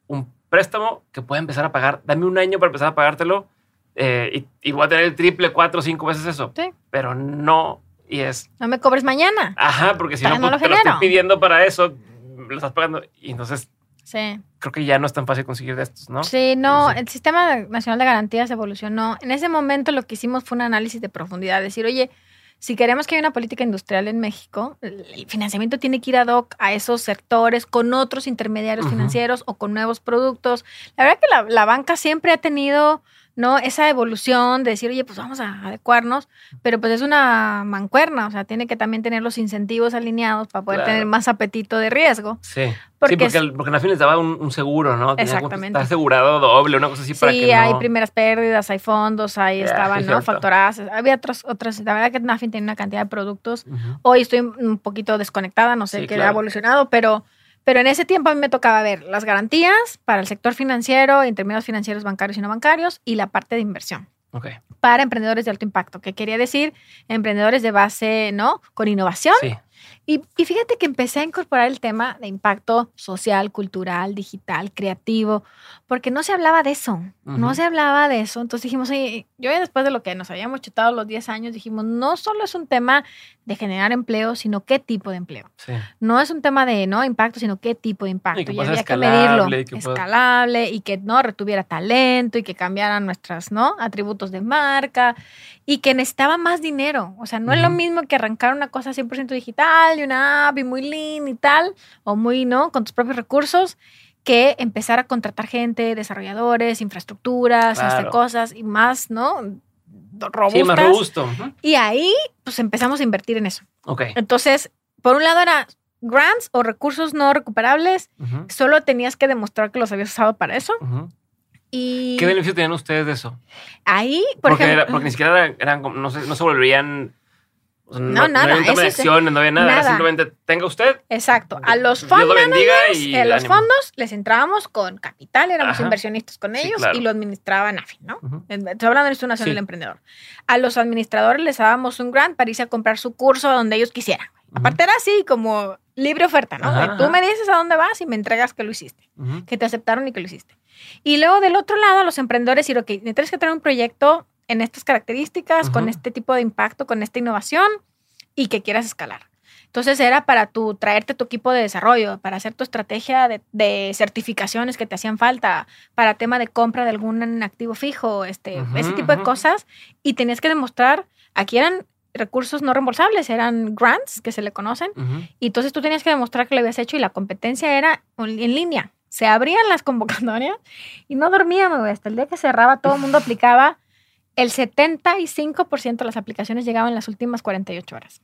un préstamo que pueda empezar a pagar. Dame un año para empezar a pagártelo eh, y, voy a tener el triple, cuatro, cinco veces eso. Sí. Pero no, y es... No me cobres mañana. Ajá, porque si no, pues, te lo estoy pidiendo para eso, lo estás pagando. Y entonces Sí. Creo que ya no es tan fácil conseguir de estos, ¿no? Sí, no, el Sistema Nacional de Garantías evolucionó. En ese momento lo que hicimos fue un análisis de profundidad, decir, oye, si queremos que haya una política industrial en México, el financiamiento tiene que ir ad hoc a esos sectores con otros intermediarios financieros o con nuevos productos. La verdad que la, la banca siempre ha tenido ¿no? Esa evolución de decir, oye, pues vamos a adecuarnos, pero pues es una mancuerna, o sea, tiene que también tener los incentivos alineados para poder tener más apetito de riesgo. Sí. Porque, sí, porque, porque, al fin les daba un, seguro, ¿no? exactamente. Está asegurado doble, una cosa así para que Sí, hay primeras pérdidas, hay fondos, ahí estaban, ¿no? Factoradas. Había otras, otras, la verdad que Nafin tiene una cantidad de productos. Hoy estoy un poquito desconectada, no sé qué ha evolucionado, pero pero en ese tiempo a mí me tocaba ver las garantías para el sector financiero, en términos financieros bancarios y no bancarios, y la parte de inversión. Okay. Para emprendedores de alto impacto, que quería decir emprendedores de base, ¿no? Con innovación. Sí. Y, fíjate que empecé a incorporar el tema de impacto social, cultural, digital, creativo, porque no se hablaba de eso, no se hablaba de eso. Entonces dijimos, oye, yo después de lo que nos habíamos chutado los 10 años, dijimos, no solo es un tema de generar empleo, sino qué tipo de empleo. No es un tema de no impacto, sino qué tipo de impacto. Y, había que medirlo, escalable y que no retuviera talento y que cambiaran nuestros ¿no? atributos de marca y que necesitaba más dinero. O sea, no es lo mismo que arrancar una cosa 100% digital y una app y muy lean y tal, o muy, ¿no? Con tus propios recursos, que empezar a contratar gente, desarrolladores, infraestructuras, hacer cosas y más, ¿no? Robustas. Sí, más robusto. Y ahí, pues empezamos a invertir en eso. Ok. Entonces, por un lado era grants o recursos no recuperables, solo tenías que demostrar que los habías usado para eso. ¿Qué beneficio tenían ustedes de eso? Ahí, por porque ejemplo. porque ni siquiera eran, no, se, no se volverían. No, nada. No había no había nada, simplemente tenga usted. Exacto. A los fondos, en los fondos les entrábamos con capital, éramos inversionistas con ellos y lo administraba NAFI, ¿no? Estoy hablando de Instituto Nacional del Emprendedor. A los administradores les dábamos un grant para irse a comprar su curso donde ellos quisieran. Aparte era así, como libre oferta, ¿no? Tú me dices a dónde vas y me entregas que lo hiciste, que te aceptaron y que lo hiciste. Y luego del otro lado, los emprendedores decir, ok, tienes que tener un proyecto en estas características, con este tipo de impacto, con esta innovación y que quieras escalar. Entonces era para tu, traerte tu equipo de desarrollo, para hacer tu estrategia de, certificaciones que te hacían falta, para tema de compra de algún activo fijo, este, ese tipo de cosas. Y tenías que demostrar, aquí eran recursos no reembolsables, eran grants que se le conocen. Y entonces tú tenías que demostrar que lo habías hecho y la competencia era en línea se abrían las convocatorias y no dormíamos, Hasta el día que cerraba, todo el mundo aplicaba. El 75% de las aplicaciones llegaban en las últimas 48 horas.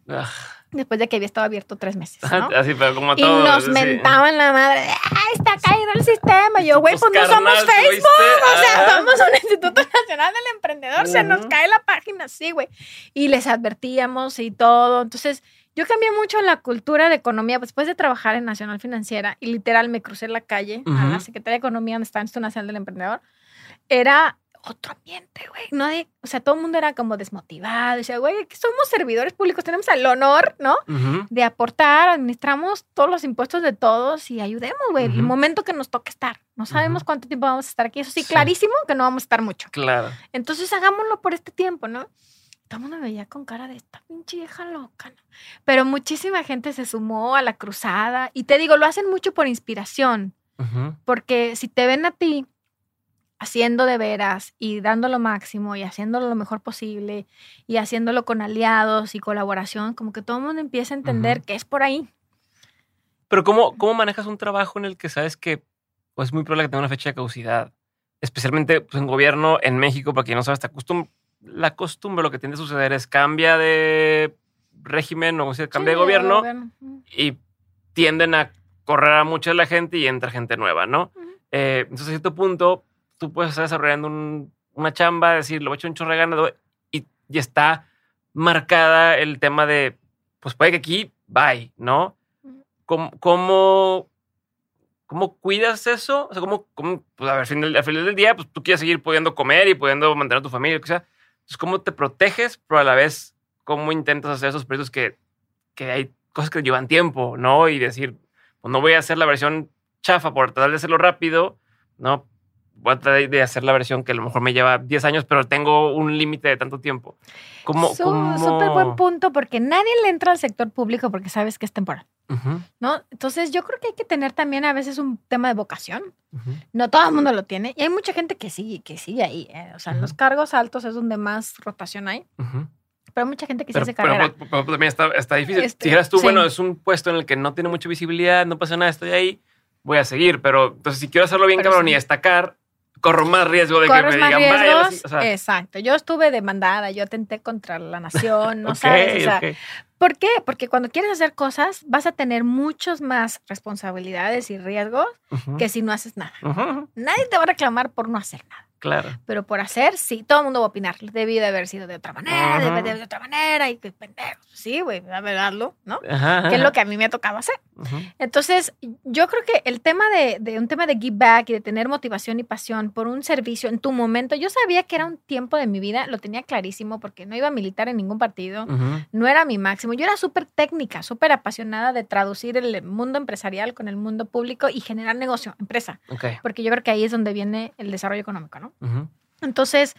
Después de que había estado abierto tres meses. Así, pero como Y nos mentaban la madre. ¡Ay, está caído el sistema! yo, güey, pues no somos Facebook. O sea, somos un Instituto Nacional del Emprendedor. Se nos cae la página así, güey. Y les advertíamos y todo. Entonces, yo cambié mucho la cultura de economía después de trabajar en Nacional Financiera y literal me crucé la calle a la Secretaría de Economía donde está el Instituto Nacional del Emprendedor. Era otro ambiente, güey. Nadie, o sea, todo el mundo era como desmotivado. Decía, güey, somos servidores públicos, tenemos el honor, ¿no? De aportar, administramos todos los impuestos de todos y ayudemos, güey. El momento que nos toque estar. No sabemos cuánto tiempo vamos a estar aquí. Eso sí, clarísimo que no vamos a estar mucho. Claro. Entonces hagámoslo por este tiempo, ¿no? todo el mundo me veía con cara de esta pinche vieja loca. Pero muchísima gente se sumó a la cruzada y te digo, lo hacen mucho por inspiración, porque si te ven a ti haciendo de veras y dando lo máximo y haciéndolo lo mejor posible y haciéndolo con aliados y colaboración, como que todo el mundo empieza a entender que es por ahí. Pero ¿cómo, ¿cómo manejas un trabajo en el que sabes que pues, es muy probable que tenga una fecha de caducidad? Especialmente pues, en gobierno en México, para quien no sabe, está acostumbrado la costumbre, lo que tiende a suceder es cambia de régimen o sea, cambia de gobierno, y tienden a correr a mucha de la gente y entra gente nueva, ¿no? Eh, entonces, a cierto punto, tú puedes estar desarrollando una chamba, decir, lo voy a echar un chorre ganado y, y está marcada el tema de, pues puede que aquí, bye, ¿no? ¿Cómo, cómo, cómo cuidas eso? O sea, ¿cómo, cómo pues, a ver, al final, al final del día, pues tú quieres seguir pudiendo comer y pudiendo mantener a tu familia, o sea entonces, ¿cómo te proteges? Pero a la vez, ¿cómo intentas hacer esos proyectos que, que hay cosas que llevan tiempo, ¿no? Y decir, pues no voy a hacer la versión chafa por tratar de hacerlo rápido, ¿no? Voy a tratar de hacer la versión que a lo mejor me lleva 10 años, pero tengo un límite de tanto tiempo. ¿Cómo, Súper buen punto, porque nadie le entra al sector público porque sabes que es temporal. ¿no? Entonces yo creo que hay que tener también a veces un tema de vocación. No todo el mundo lo tiene. Y hay mucha gente que sigue, que sigue ahí. ¿eh? O sea, en los cargos altos es donde más rotación hay. Pero hay mucha gente que se hace carrera. Pero, también está, está difícil. Este, si eras tú, bueno, es un puesto en el que no tiene mucha visibilidad, no pasa nada, estoy ahí, voy a seguir. Pero entonces, si quiero hacerlo bien, cabrón, y destacar, corro más riesgo de que me digan riesgos, Exacto. Yo estuve demandada, yo atenté contra la nación, ¿no sabes? O sea, ¿Por qué? Porque cuando quieres hacer cosas, vas a tener muchos más responsabilidades y riesgos que si no haces nada. Nadie te va a reclamar por no hacer nada. Claro. Pero por hacer, sí, todo el mundo va a opinar. Debí de haber sido de otra manera, debí de, de otra manera, y que pendejo. Sí, güey, a verlo, ¿no? Que es lo que a mí me ha tocado hacer. Entonces, yo creo que el tema de, de, un tema de give back y de tener motivación y pasión por un servicio en tu momento, yo sabía que era un tiempo de mi vida, lo tenía clarísimo porque no iba a militar en ningún partido, no era mi máximo. Yo era súper técnica, súper apasionada de traducir el mundo empresarial con el mundo público y generar negocio, empresa. Porque yo creo que ahí es donde viene el desarrollo económico, ¿no? Entonces,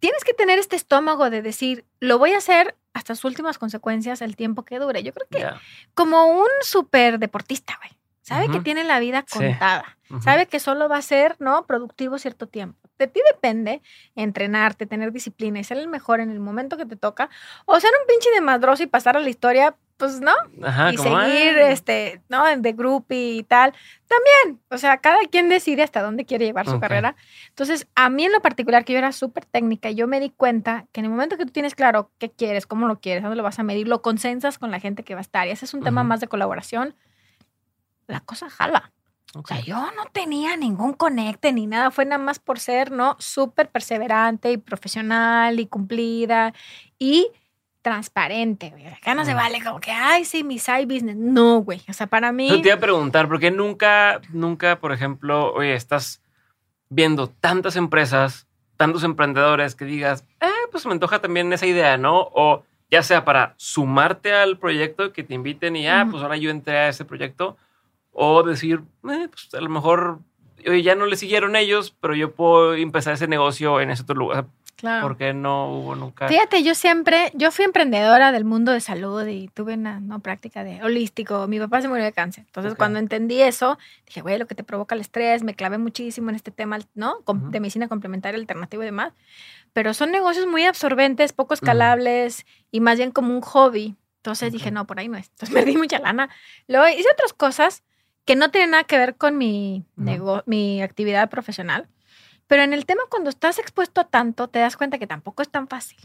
tienes que tener este estómago de decir, lo voy a hacer hasta sus últimas consecuencias el tiempo que dure. Yo creo que como un súper deportista, güey. Sabe que tiene la vida contada. Sabe que solo va a ser, ¿no? Productivo cierto tiempo. De ti depende entrenarte, tener disciplina y ser el mejor en el momento que te toca. O ser un pinche de madroso y pasar a la historia pues no. y seguir, este, ¿no? De groupie y tal. También, o sea, cada quien decide hasta dónde quiere llevar su carrera. Entonces, a mí en lo particular, que yo era súper técnica, yo me di cuenta que en el momento que tú tienes claro qué quieres, cómo lo quieres, dónde lo vas a medir, lo consensas con la gente que va a estar. Y ese es un tema más de colaboración. La cosa jala. O sea, yo no tenía ningún conecte ni nada, fue nada más por ser, ¿no? Súper perseverante y profesional y cumplida. Y transparente, güey. Acá no se vale como que, ay, sí, mi side business. No, güey. O sea, para mí. Yo te iba a preguntar, porque nunca, nunca, por ejemplo, oye, estás viendo tantas empresas, tantos emprendedores que digas, eh, pues me antoja también esa idea, ¿no? O ya sea para sumarte al proyecto, que te inviten y ah, pues ahora yo entré a ese proyecto, o decir, eh, pues a lo mejor oye, ya no le siguieron ellos, pero yo puedo empezar ese negocio en ese otro lugar. Claro. ¿Por qué no hubo nunca? Fíjate, yo siempre, yo fui emprendedora del mundo de salud y tuve una ¿no? práctica de holístico. Mi papá se murió de cáncer. Entonces, cuando entendí eso, dije, güey, lo que te provoca el estrés, me clavé muchísimo en este tema, ¿no? De medicina complementaria, alternativa y demás. Pero son negocios muy absorbentes, poco escalables y más bien como un hobby. Entonces dije, no, por ahí no es. Entonces di mucha lana. Luego hice otras cosas que no tienen nada que ver con mi, mi actividad profesional pero en el tema, cuando estás expuesto a tanto, te das cuenta que tampoco es tan fácil.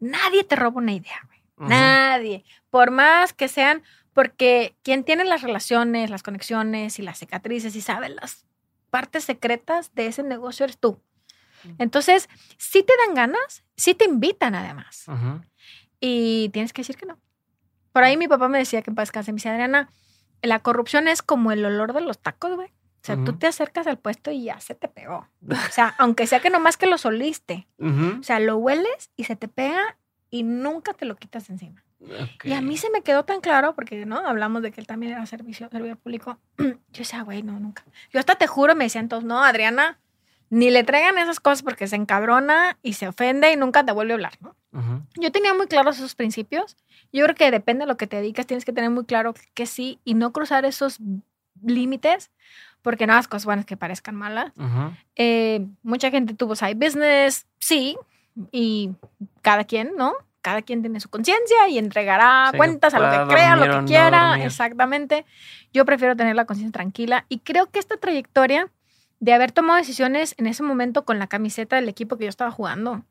Nadie te roba una idea, güey. Nadie. Por más que sean, porque quien tiene las relaciones, las conexiones y las cicatrices y sabe las partes secretas de ese negocio eres tú. Entonces, si te dan ganas, si te invitan además. Y tienes que decir que no. Por ahí mi papá me decía que en paz me decía, Adriana, la corrupción es como el olor de los tacos, güey. O sea, tú te acercas al puesto y ya se te pegó. O sea, aunque sea que nomás que lo soliste. O sea, lo hueles y se te pega y nunca te lo quitas encima. Y a mí se me quedó tan claro, porque no hablamos de que él también era servicio, servidor público. Yo decía, güey, no, nunca. Yo hasta te juro, me decían todos, no, Adriana, ni le traigan esas cosas porque se encabrona y se ofende y nunca te vuelve a hablar, ¿no? Yo tenía muy claros esos principios. Yo creo que depende de lo que te dedicas, tienes que tener muy claro que sí y no cruzar esos límites porque no las cosas buenas que parezcan malas. Eh, mucha gente tuvo side business, sí, y cada quien, ¿no? Cada quien tiene su conciencia y entregará cuentas a lo que crea, lo que quiera. Exactamente. Yo prefiero tener la conciencia tranquila y creo que esta trayectoria de haber tomado decisiones en ese momento con la camiseta del equipo que yo estaba jugando.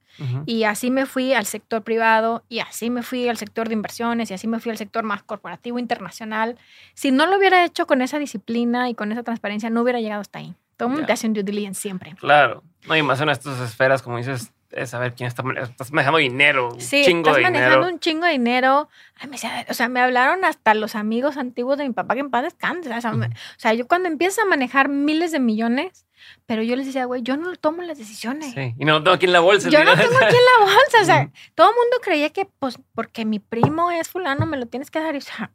Y así me fui al sector privado y así me fui al sector de inversiones y así me fui al sector más corporativo internacional. Si no lo hubiera hecho con esa disciplina y con esa transparencia, no hubiera llegado hasta ahí. Todo el mundo te hace un due diligence siempre. Claro. No, y más en estas esferas, como dices, es saber quién está estás manejando dinero, un sí, chingo estás manejando un chingo de dinero. Ay, me, o sea, me hablaron hasta los amigos antiguos de mi papá que en paz descanse. O sea, o sea, yo cuando empiezo a manejar miles de millones, pero yo les decía, güey, yo no tomo las decisiones. Sí, y no lo tengo aquí en la bolsa. Yo no tengo aquí en la bolsa. O sea, todo el mundo creía que, pues, porque mi primo es fulano, me lo tienes que dar. Y, o sea,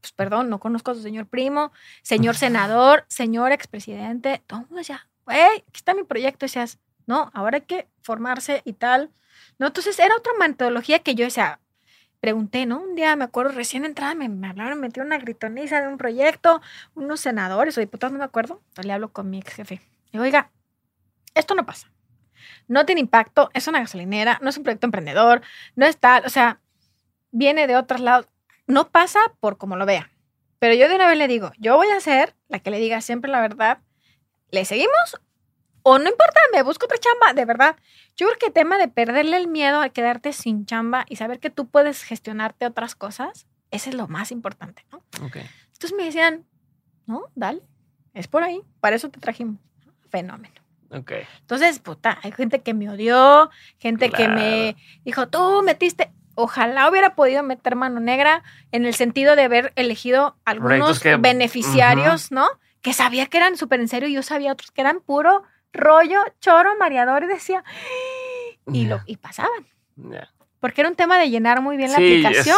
pues, perdón, no conozco a su señor primo, señor senador, señor expresidente. Todo el mundo decía, güey, aquí está mi proyecto. Y decías, no, ahora hay que formarse y tal. ¿No? Entonces era otra metodología que yo decía, pregunté, ¿no? Un día me acuerdo, recién entrada, me, me hablaron, me metieron una gritoniza de un proyecto, unos senadores o diputados, no me acuerdo. Entonces le hablo con mi ex jefe. Digo, oiga, esto no pasa. No tiene impacto, es una gasolinera, no es un proyecto emprendedor, no es tal, o sea, viene de otros lados. No pasa por como lo vea. Pero yo de una vez le digo, yo voy a ser la que le diga siempre la verdad. ¿Le seguimos O no importa, me busco otra chamba, de verdad. Yo creo que el tema de perderle el miedo a quedarte sin chamba y saber que tú puedes gestionarte otras cosas, ese es lo más importante, ¿no? Entonces me decían, no, dale, es por ahí, para eso te trajimos. Fenómeno. Okay. Entonces, puta, hay gente que me odió, gente que me dijo, tú metiste, ojalá hubiera podido meter mano negra en el sentido de haber elegido algunos beneficiarios, ¿no? Que sabía que eran súper en serio y yo sabía otros que eran puro rollo, choro, mareador y decía, y, lo, y pasaban porque era un tema de llenar muy bien la aplicación.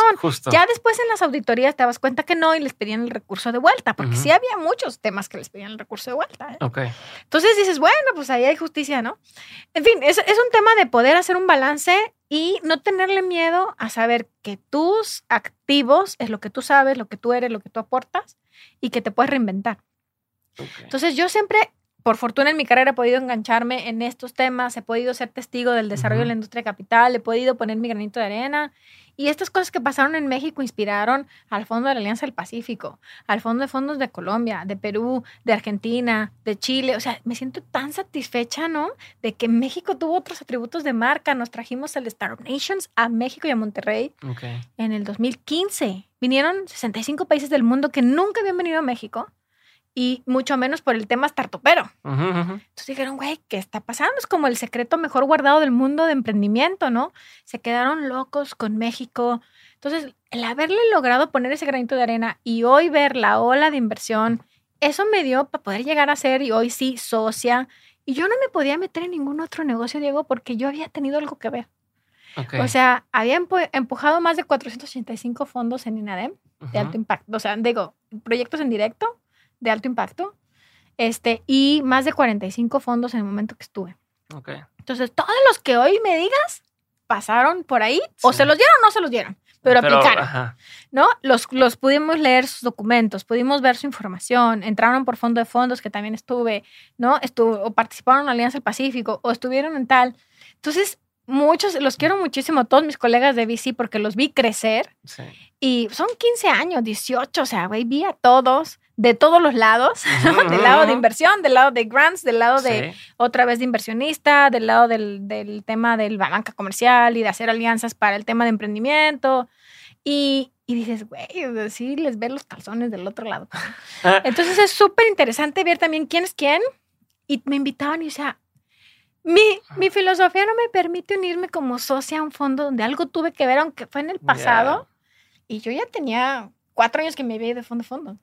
Ya después en las auditorías te das cuenta que no y les pedían el recurso de vuelta, porque sí había muchos temas que les pedían el recurso de vuelta. ¿eh? Entonces dices, bueno, pues ahí hay justicia, ¿no? En fin, es, es un tema de poder hacer un balance y no tenerle miedo a saber que tus activos es lo que tú sabes, lo que tú eres, lo que tú aportas y que te puedes reinventar. Entonces yo siempre por fortuna en mi carrera he podido engancharme en estos temas, he podido ser testigo del desarrollo de la industria capital, he podido poner mi granito de arena. Y estas cosas que pasaron en México inspiraron al Fondo de la Alianza del Pacífico, al Fondo de Fondos de Colombia, de Perú, de Argentina, de Chile. O sea, me siento tan satisfecha, ¿no? De que México tuvo otros atributos de marca. Nos trajimos el Star of Nations a México y a Monterrey en el 2015. Vinieron 65 países del mundo que nunca habían venido a México y mucho menos por el tema startupero. Entonces dijeron, güey, ¿qué está pasando? Es como el secreto mejor guardado del mundo de emprendimiento, ¿no? Se quedaron locos con México. Entonces, el haberle logrado poner ese granito de arena y hoy ver la ola de inversión, eso me dio para poder llegar a ser y hoy sí socia. Y yo no me podía meter en ningún otro negocio, Diego, porque yo había tenido algo que ver. O sea, había empujado más de 485 fondos en INADEM de alto impacto. O sea, digo, proyectos en directo de alto impacto este, y más de 45 fondos en el momento que estuve. Okay. Entonces, todos los que hoy me digas pasaron por ahí, o se los dieron o no se los dieron, pero, aplicaron. ¿No? Los, los pudimos leer sus documentos, pudimos ver su información, entraron por fondo de fondos, que también estuve, ¿no? Estuvo, o participaron en la Alianza del Pacífico, o estuvieron en tal. Entonces, muchos, los quiero muchísimo, todos mis colegas de VC, porque los vi crecer. Sí. Y son 15 años, 18, o sea, güey, vi a todos de todos los lados, del lado de inversión, del lado de grants, del lado de otra vez de inversionista, del lado del, tema de la banca comercial y de hacer alianzas para el tema de emprendimiento. Y, dices, güey, sí les ves los calzones del otro lado. Entonces es súper interesante ver también quién es quién. Y me invitaban y o sea, mi, mi, filosofía no me permite unirme como socia a un fondo donde algo tuve que ver, aunque fue en el pasado. Y yo ya tenía cuatro años que me iba de fondo a fondo.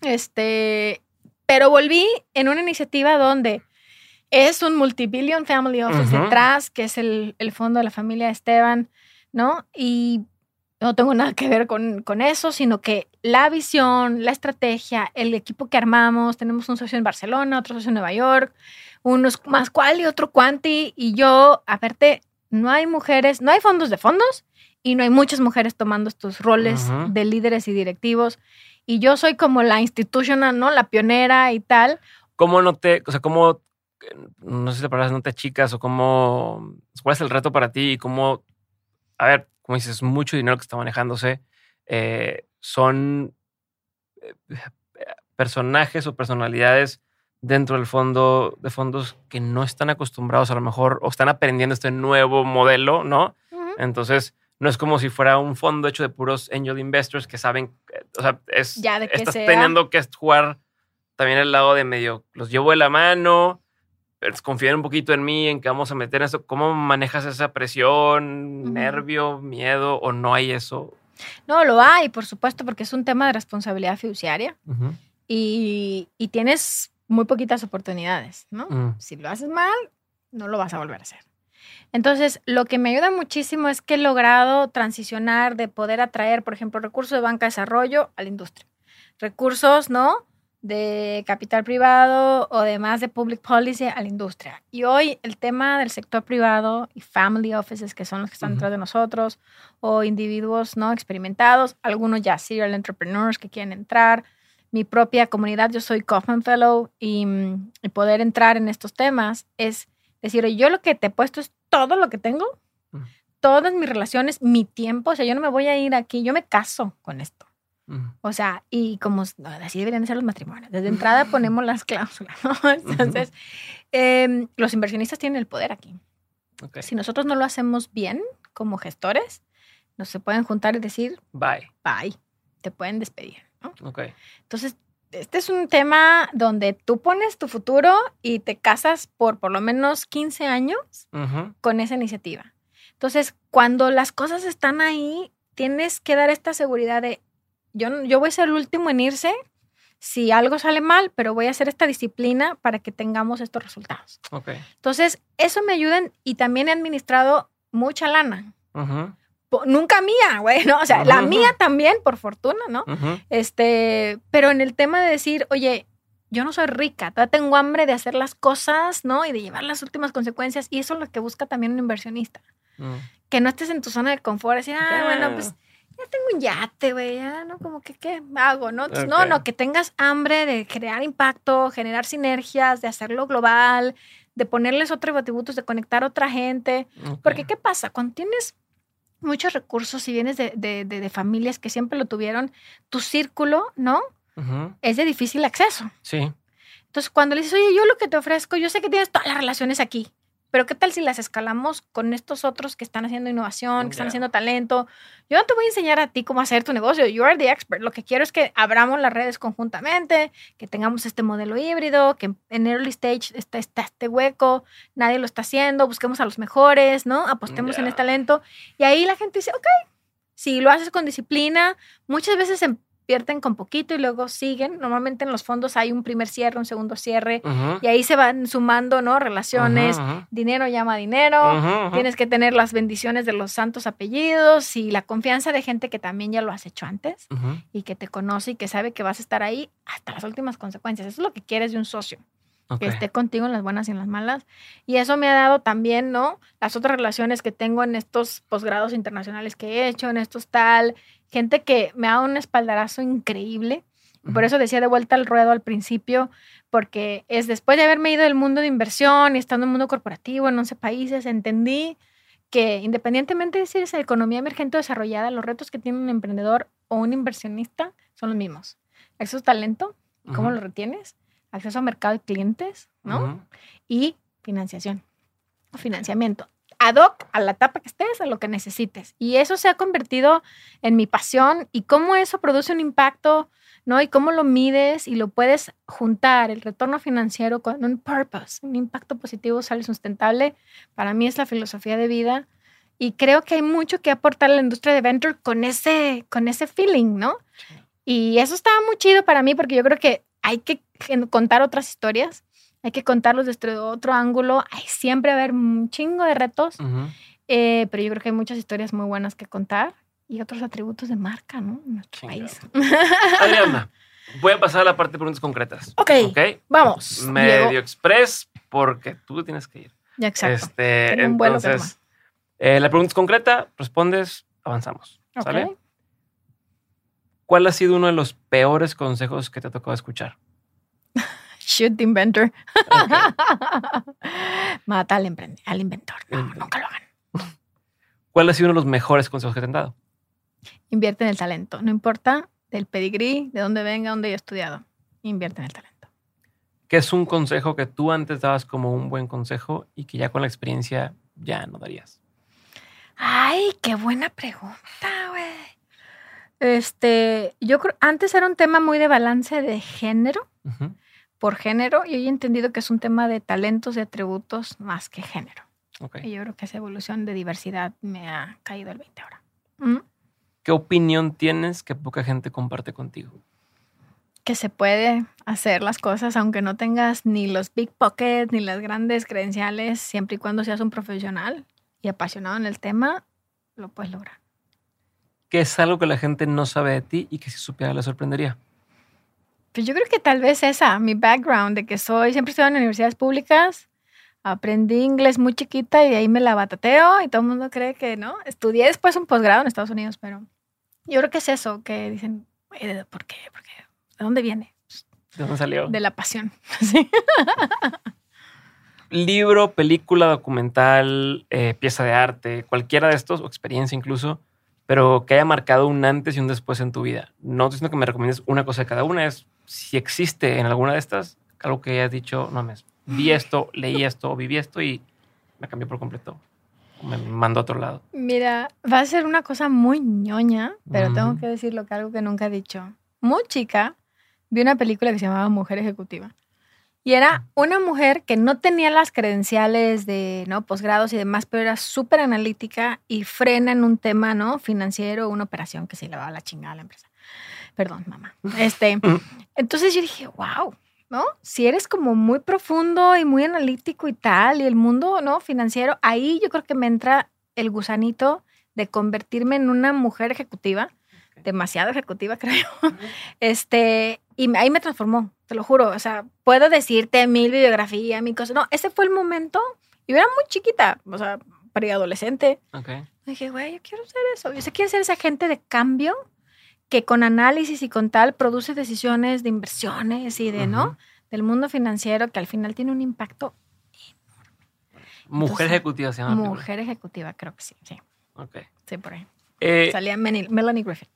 Este, pero volví en una iniciativa donde es un multibillion family office detrás, que es el, fondo de la familia Esteban, ¿no? Y no tengo nada que ver con, con, eso, sino que la visión, la estrategia, el equipo que armamos, tenemos un socio en Barcelona, otro socio en Nueva York, unos más cual y otro cuanti, y yo, aparte, no hay mujeres, no hay fondos de fondos y no hay muchas mujeres tomando estos roles de líderes y directivos y yo soy como la institucional, ¿no? La pionera y tal. ¿Cómo no te, o sea, cómo, no sé si la palabra no te chicas o cómo, cuál es el reto para ti y cómo, a ver, como dices, mucho dinero que está manejándose, eh, son eh, personajes o personalidades dentro del fondo de fondos que no están acostumbrados a lo mejor o están aprendiendo este nuevo modelo, ¿no? Entonces, no es como si fuera un fondo hecho de puros angel investors que saben, o sea, es, ya de que estás teniendo que jugar también el lado de medio, los llevo de la mano, confían un poquito en mí, en que vamos a meter eso. ¿Cómo manejas esa presión, nervio, miedo o no hay eso? No, lo hay, por supuesto, porque es un tema de responsabilidad fiduciaria y, y, tienes muy poquitas oportunidades, ¿no? Mm. Si lo haces mal, no lo vas a volver a hacer. Entonces, lo que me ayuda muchísimo es que he logrado transicionar de poder atraer, por ejemplo, recursos de banca de desarrollo a la industria. Recursos, ¿no? De capital privado o demás de public policy a la industria. Y hoy el tema del sector privado y family offices, que son los que están detrás de nosotros, o individuos no experimentados, algunos ya serial entrepreneurs que quieren entrar, mi propia comunidad, yo soy Kaufman Fellow y, mm, y poder entrar en estos temas es decir, yo lo que te he puesto es todo lo que tengo, todas mis relaciones, mi tiempo, o sea, yo no me voy a ir aquí, yo me caso con esto. O sea, y como así deberían ser los matrimonios. Desde entrada ponemos las cláusulas, ¿no? Entonces, em, los inversionistas tienen el poder aquí. Si nosotros no lo hacemos bien como gestores, nos se pueden juntar y decir, bye. Bye. Te pueden despedir. ¿no? Entonces, este es un tema donde tú pones tu futuro y te casas por por lo menos 15 años con esa iniciativa. Entonces, cuando las cosas están ahí, tienes que dar esta seguridad de, yo, yo voy a ser el último en irse si algo sale mal, pero voy a hacer esta disciplina para que tengamos estos resultados. Entonces, eso me ayuda y también he administrado mucha lana nunca mía, güey, ¿no? O sea, la mía también, por fortuna, ¿no? Este, pero en el tema de decir, oye, yo no soy rica, todavía tengo hambre de hacer las cosas, ¿no? Y de llevar las últimas consecuencias. Y eso es lo que busca también un inversionista. Mm. Que no estés en tu zona de confort, decir, ah, bueno, pues ya tengo un yate, güey, ya, ¿no? Como que, ¿qué hago, no? No, no, que tengas hambre de crear impacto, generar sinergias, de hacerlo global, de ponerles otros atributos, de conectar a otra gente. Porque, ¿qué pasa? Cuando tienes muchos recursos, si vienes de, de, de, familias que siempre lo tuvieron, tu círculo, ¿no? Es de difícil acceso. Sí. Entonces, cuando le dices, oye, yo lo que te ofrezco, yo sé que tienes todas las relaciones aquí, pero ¿qué tal si las escalamos con estos otros que están haciendo innovación, que están haciendo talento? Yo no te voy a enseñar a ti cómo hacer tu negocio. You are the expert. Lo que quiero es que abramos las redes conjuntamente, que tengamos este modelo híbrido, que en early stage está, está este hueco, nadie lo está haciendo, busquemos a los mejores, ¿no? Apostemos en este talento. Y ahí la gente dice, ok, si lo haces con disciplina, muchas veces en invierten con poquito y luego siguen. Normalmente en los fondos hay un primer cierre, un segundo cierre y ahí se van sumando, ¿no? Relaciones, dinero llama dinero, tienes que tener las bendiciones de los santos apellidos y la confianza de gente que también ya lo has hecho antes y que te conoce y que sabe que vas a estar ahí hasta las últimas consecuencias. Eso es lo que quieres de un socio. Que esté contigo en las buenas y en las malas. Y eso me ha dado también, ¿no? Las otras relaciones que tengo en estos posgrados internacionales que he hecho, en estos tal, gente que me ha dado un espaldarazo increíble. Por eso decía de vuelta al ruedo al principio, porque es después de haberme ido del mundo de inversión y estando en el mundo corporativo en 11 países, entendí que independientemente de si es economía emergente o desarrollada, los retos que tiene un emprendedor o un inversionista son los mismos. Acceso a talento, cómo lo retienes, acceso a mercado de clientes, ¿no? Y financiación o financiamiento ad hoc a la etapa que estés, a lo que necesites. Y eso se ha convertido en mi pasión y cómo eso produce un impacto, ¿no? Y cómo lo mides y lo puedes juntar, el retorno financiero con un purpose, un impacto positivo, sale sustentable. Para mí es la filosofía de vida y creo que hay mucho que aportar a la industria de venture con ese, con ese feeling, ¿no? Y eso estaba muy chido para mí porque yo creo que hay que contar otras historias hay que contarlos desde otro ángulo. Hay siempre haber un chingo de retos, eh, pero yo creo que hay muchas historias muy buenas que contar y otros atributos de marca, ¿no? En nuestro país. Adriana, voy a pasar a la parte de preguntas concretas. Ok. okay? Vamos. Medio express, porque tú tienes que ir. Ya, exacto. Este, entonces, eh, la pregunta es concreta, respondes, avanzamos. ¿Sale? ¿Cuál ha sido uno de los peores consejos que te ha tocado escuchar? Shoot the inventor. Mata al, al inventor. No, nunca lo hagan. ¿Cuál ha sido uno de los mejores consejos que te han dado? Invierte en el talento. No importa del pedigrí, de dónde venga, dónde haya estudiado. Invierte en el talento. ¿Qué es un consejo que tú antes dabas como un buen consejo y que ya con la experiencia ya no darías? Ay, qué buena pregunta, güey. Este, yo creo, antes era un tema muy de balance de género por género y hoy he entendido que es un tema de talentos y atributos más que género. Y yo creo que esa evolución de diversidad me ha caído el 20 ahora. ¿Mm? ¿Qué opinión tienes que poca gente comparte contigo? Que se puede hacer las cosas aunque no tengas ni los big pockets ni las grandes credenciales, siempre y cuando seas un profesional y apasionado en el tema, lo puedes lograr. ¿Qué es algo que la gente no sabe de ti y que si supiera le sorprendería? Pues yo creo que tal vez esa, mi background, de que soy, siempre estuve en universidades públicas, aprendí inglés muy chiquita y de ahí me la batateo y todo el mundo cree que, ¿no? Estudié después un posgrado en Estados Unidos, pero yo creo que es eso, que dicen, ¿por qué? ¿Por qué? ¿De dónde viene? ¿De dónde salió? De la pasión. Sí. Libro, película, documental, eh, pieza de arte, cualquiera de estos, o experiencia incluso, pero que haya marcado un antes y un después en tu vida. No estoy diciendo que me recomiendes una cosa de cada una, es si existe en alguna de estas algo que hayas dicho, no me vi esto, leí esto, viví esto y me cambió por completo. Me mandó a otro lado. Mira, va a ser una cosa muy ñoña, pero tengo que decirlo que algo que nunca he dicho. Muy chica, vi una película que se llamaba Mujer Ejecutiva. Y era una mujer que no tenía las credenciales de ¿no? posgrados y demás, pero era súper analítica y frena en un tema ¿no? financiero, una operación que se le va a la chingada a la empresa. Perdón, mamá. Este, entonces yo dije, wow, ¿no? Si eres como muy profundo y muy analítico y tal, y el mundo ¿no? financiero, ahí yo creo que me entra el gusanito de convertirme en una mujer ejecutiva, demasiado ejecutiva, creo. Este, y ahí me transformó, te lo juro. O sea, puedo decirte mil bibliografía, mi cosa. No, ese fue el momento. Y yo era muy chiquita, o sea, preadolescente. Okay. Dije, güey, yo quiero ser eso. Yo sé quiero ser esa gente de cambio que con análisis y con tal produce decisiones de inversiones y de, ¿no? Del mundo financiero que al final tiene un impacto enorme. Mujer ejecutiva se llama. Mujer ejecutiva, creo que sí, sí. Ok. Sí, por ahí. Eh, Salía Melanie Griffith.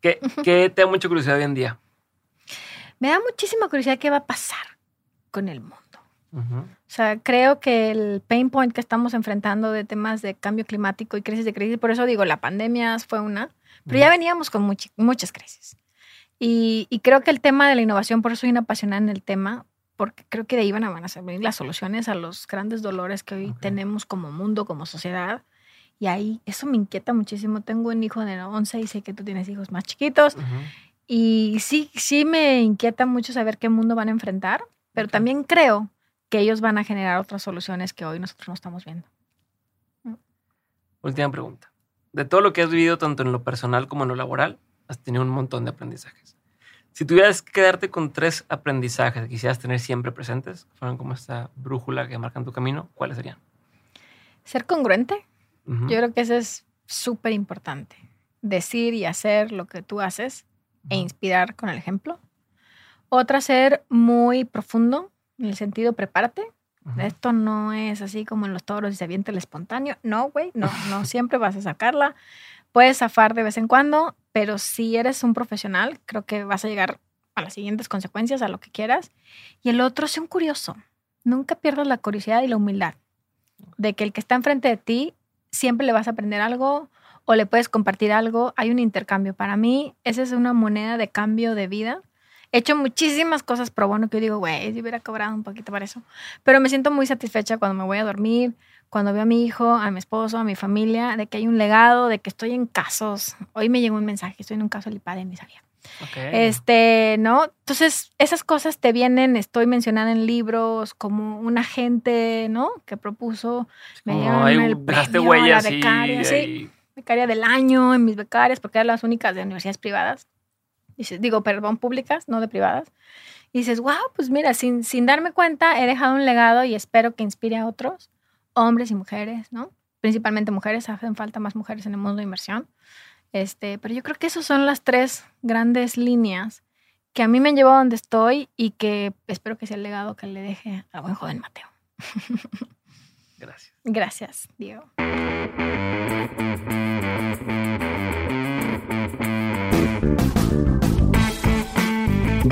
¿qué, ¿Qué te da mucha curiosidad hoy en día? Me da muchísima curiosidad qué va a pasar con el mundo. O sea, creo que el pain point que estamos enfrentando de temas de cambio climático y crisis de crisis, por eso digo, la pandemia fue una, pero ya veníamos con muchas crisis. Y, creo que el tema de la innovación, por eso soy una apasionada en el tema, porque creo que de ahí van a, van a venir las soluciones a los grandes dolores que hoy tenemos como mundo, como sociedad. Y ahí eso me inquieta muchísimo. Tengo un hijo de 11 y sé que tú tienes hijos más chiquitos. Y sí, sí me inquieta mucho saber qué mundo van a enfrentar, pero también creo que ellos van a generar otras soluciones que hoy nosotros no estamos viendo. Última pregunta. De todo lo que has vivido, tanto en lo personal como en lo laboral, has tenido un montón de aprendizajes. Si tuvieras que quedarte con tres aprendizajes que quisieras tener siempre presentes, que fueran como esta brújula que marcan tu camino, ¿cuáles serían? Ser congruente. Yo creo que eso es súper importante. Decir y hacer lo que tú haces e inspirar con el ejemplo. Otra, ser muy profundo, en el sentido, prepárate. Esto no es así como en los toros y se avienta el espontáneo. No, güey, no, no siempre vas a sacarla. Puedes zafar de vez en cuando, pero si eres un profesional, creo que vas a llegar a las siguientes consecuencias, a lo que quieras. Y el otro, sé un curioso. Nunca pierdas la curiosidad y la humildad de que el que está enfrente de ti siempre le vas a aprender algo o le puedes compartir algo, hay un intercambio. Para mí, esa es una moneda de cambio de vida. He hecho muchísimas cosas pro bono que yo digo, güey, yo hubiera cobrado un poquito para eso. Pero me siento muy satisfecha cuando me voy a dormir, cuando veo a mi hijo, a mi esposo, a mi familia, de que hay un legado, de que estoy en casos. Hoy me llegó un mensaje, estoy en un caso del padre, ni sabía. Este, ¿no? Entonces, esas cosas te vienen, estoy mencionada en libros, como un agente, ¿no? Que propuso, me dieron el premio huellas becaria, sí becaria del año en mis becarias, porque eran las únicas de universidades privadas. Dices, digo, perdón, públicas, no de privadas. Y dices, wow, pues mira, sin, sin darme cuenta, he dejado un legado y espero que inspire a otros, hombres y mujeres, ¿no? Principalmente mujeres, hacen falta más mujeres en el mundo de inversión. Este, pero yo creo que esas son las tres grandes líneas que a mí me han llevado a donde estoy y que espero que sea el legado que le deje al buen joven Mateo. Gracias. Gracias, Diego.